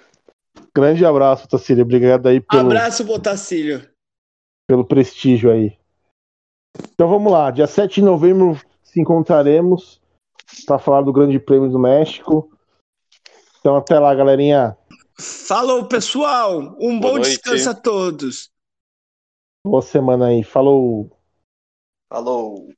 Speaker 1: Grande abraço, Tacílio. Obrigado aí pelo,
Speaker 3: Abraço, Botacílio.
Speaker 1: pelo prestígio aí. Então vamos lá. Dia 7 de novembro se encontraremos para falar do Grande Prêmio do México. Então até lá, galerinha.
Speaker 3: Falou, pessoal. Um
Speaker 5: Boa
Speaker 3: bom
Speaker 5: noite.
Speaker 3: descanso a todos.
Speaker 1: Boa semana aí. Falou.
Speaker 4: Falou.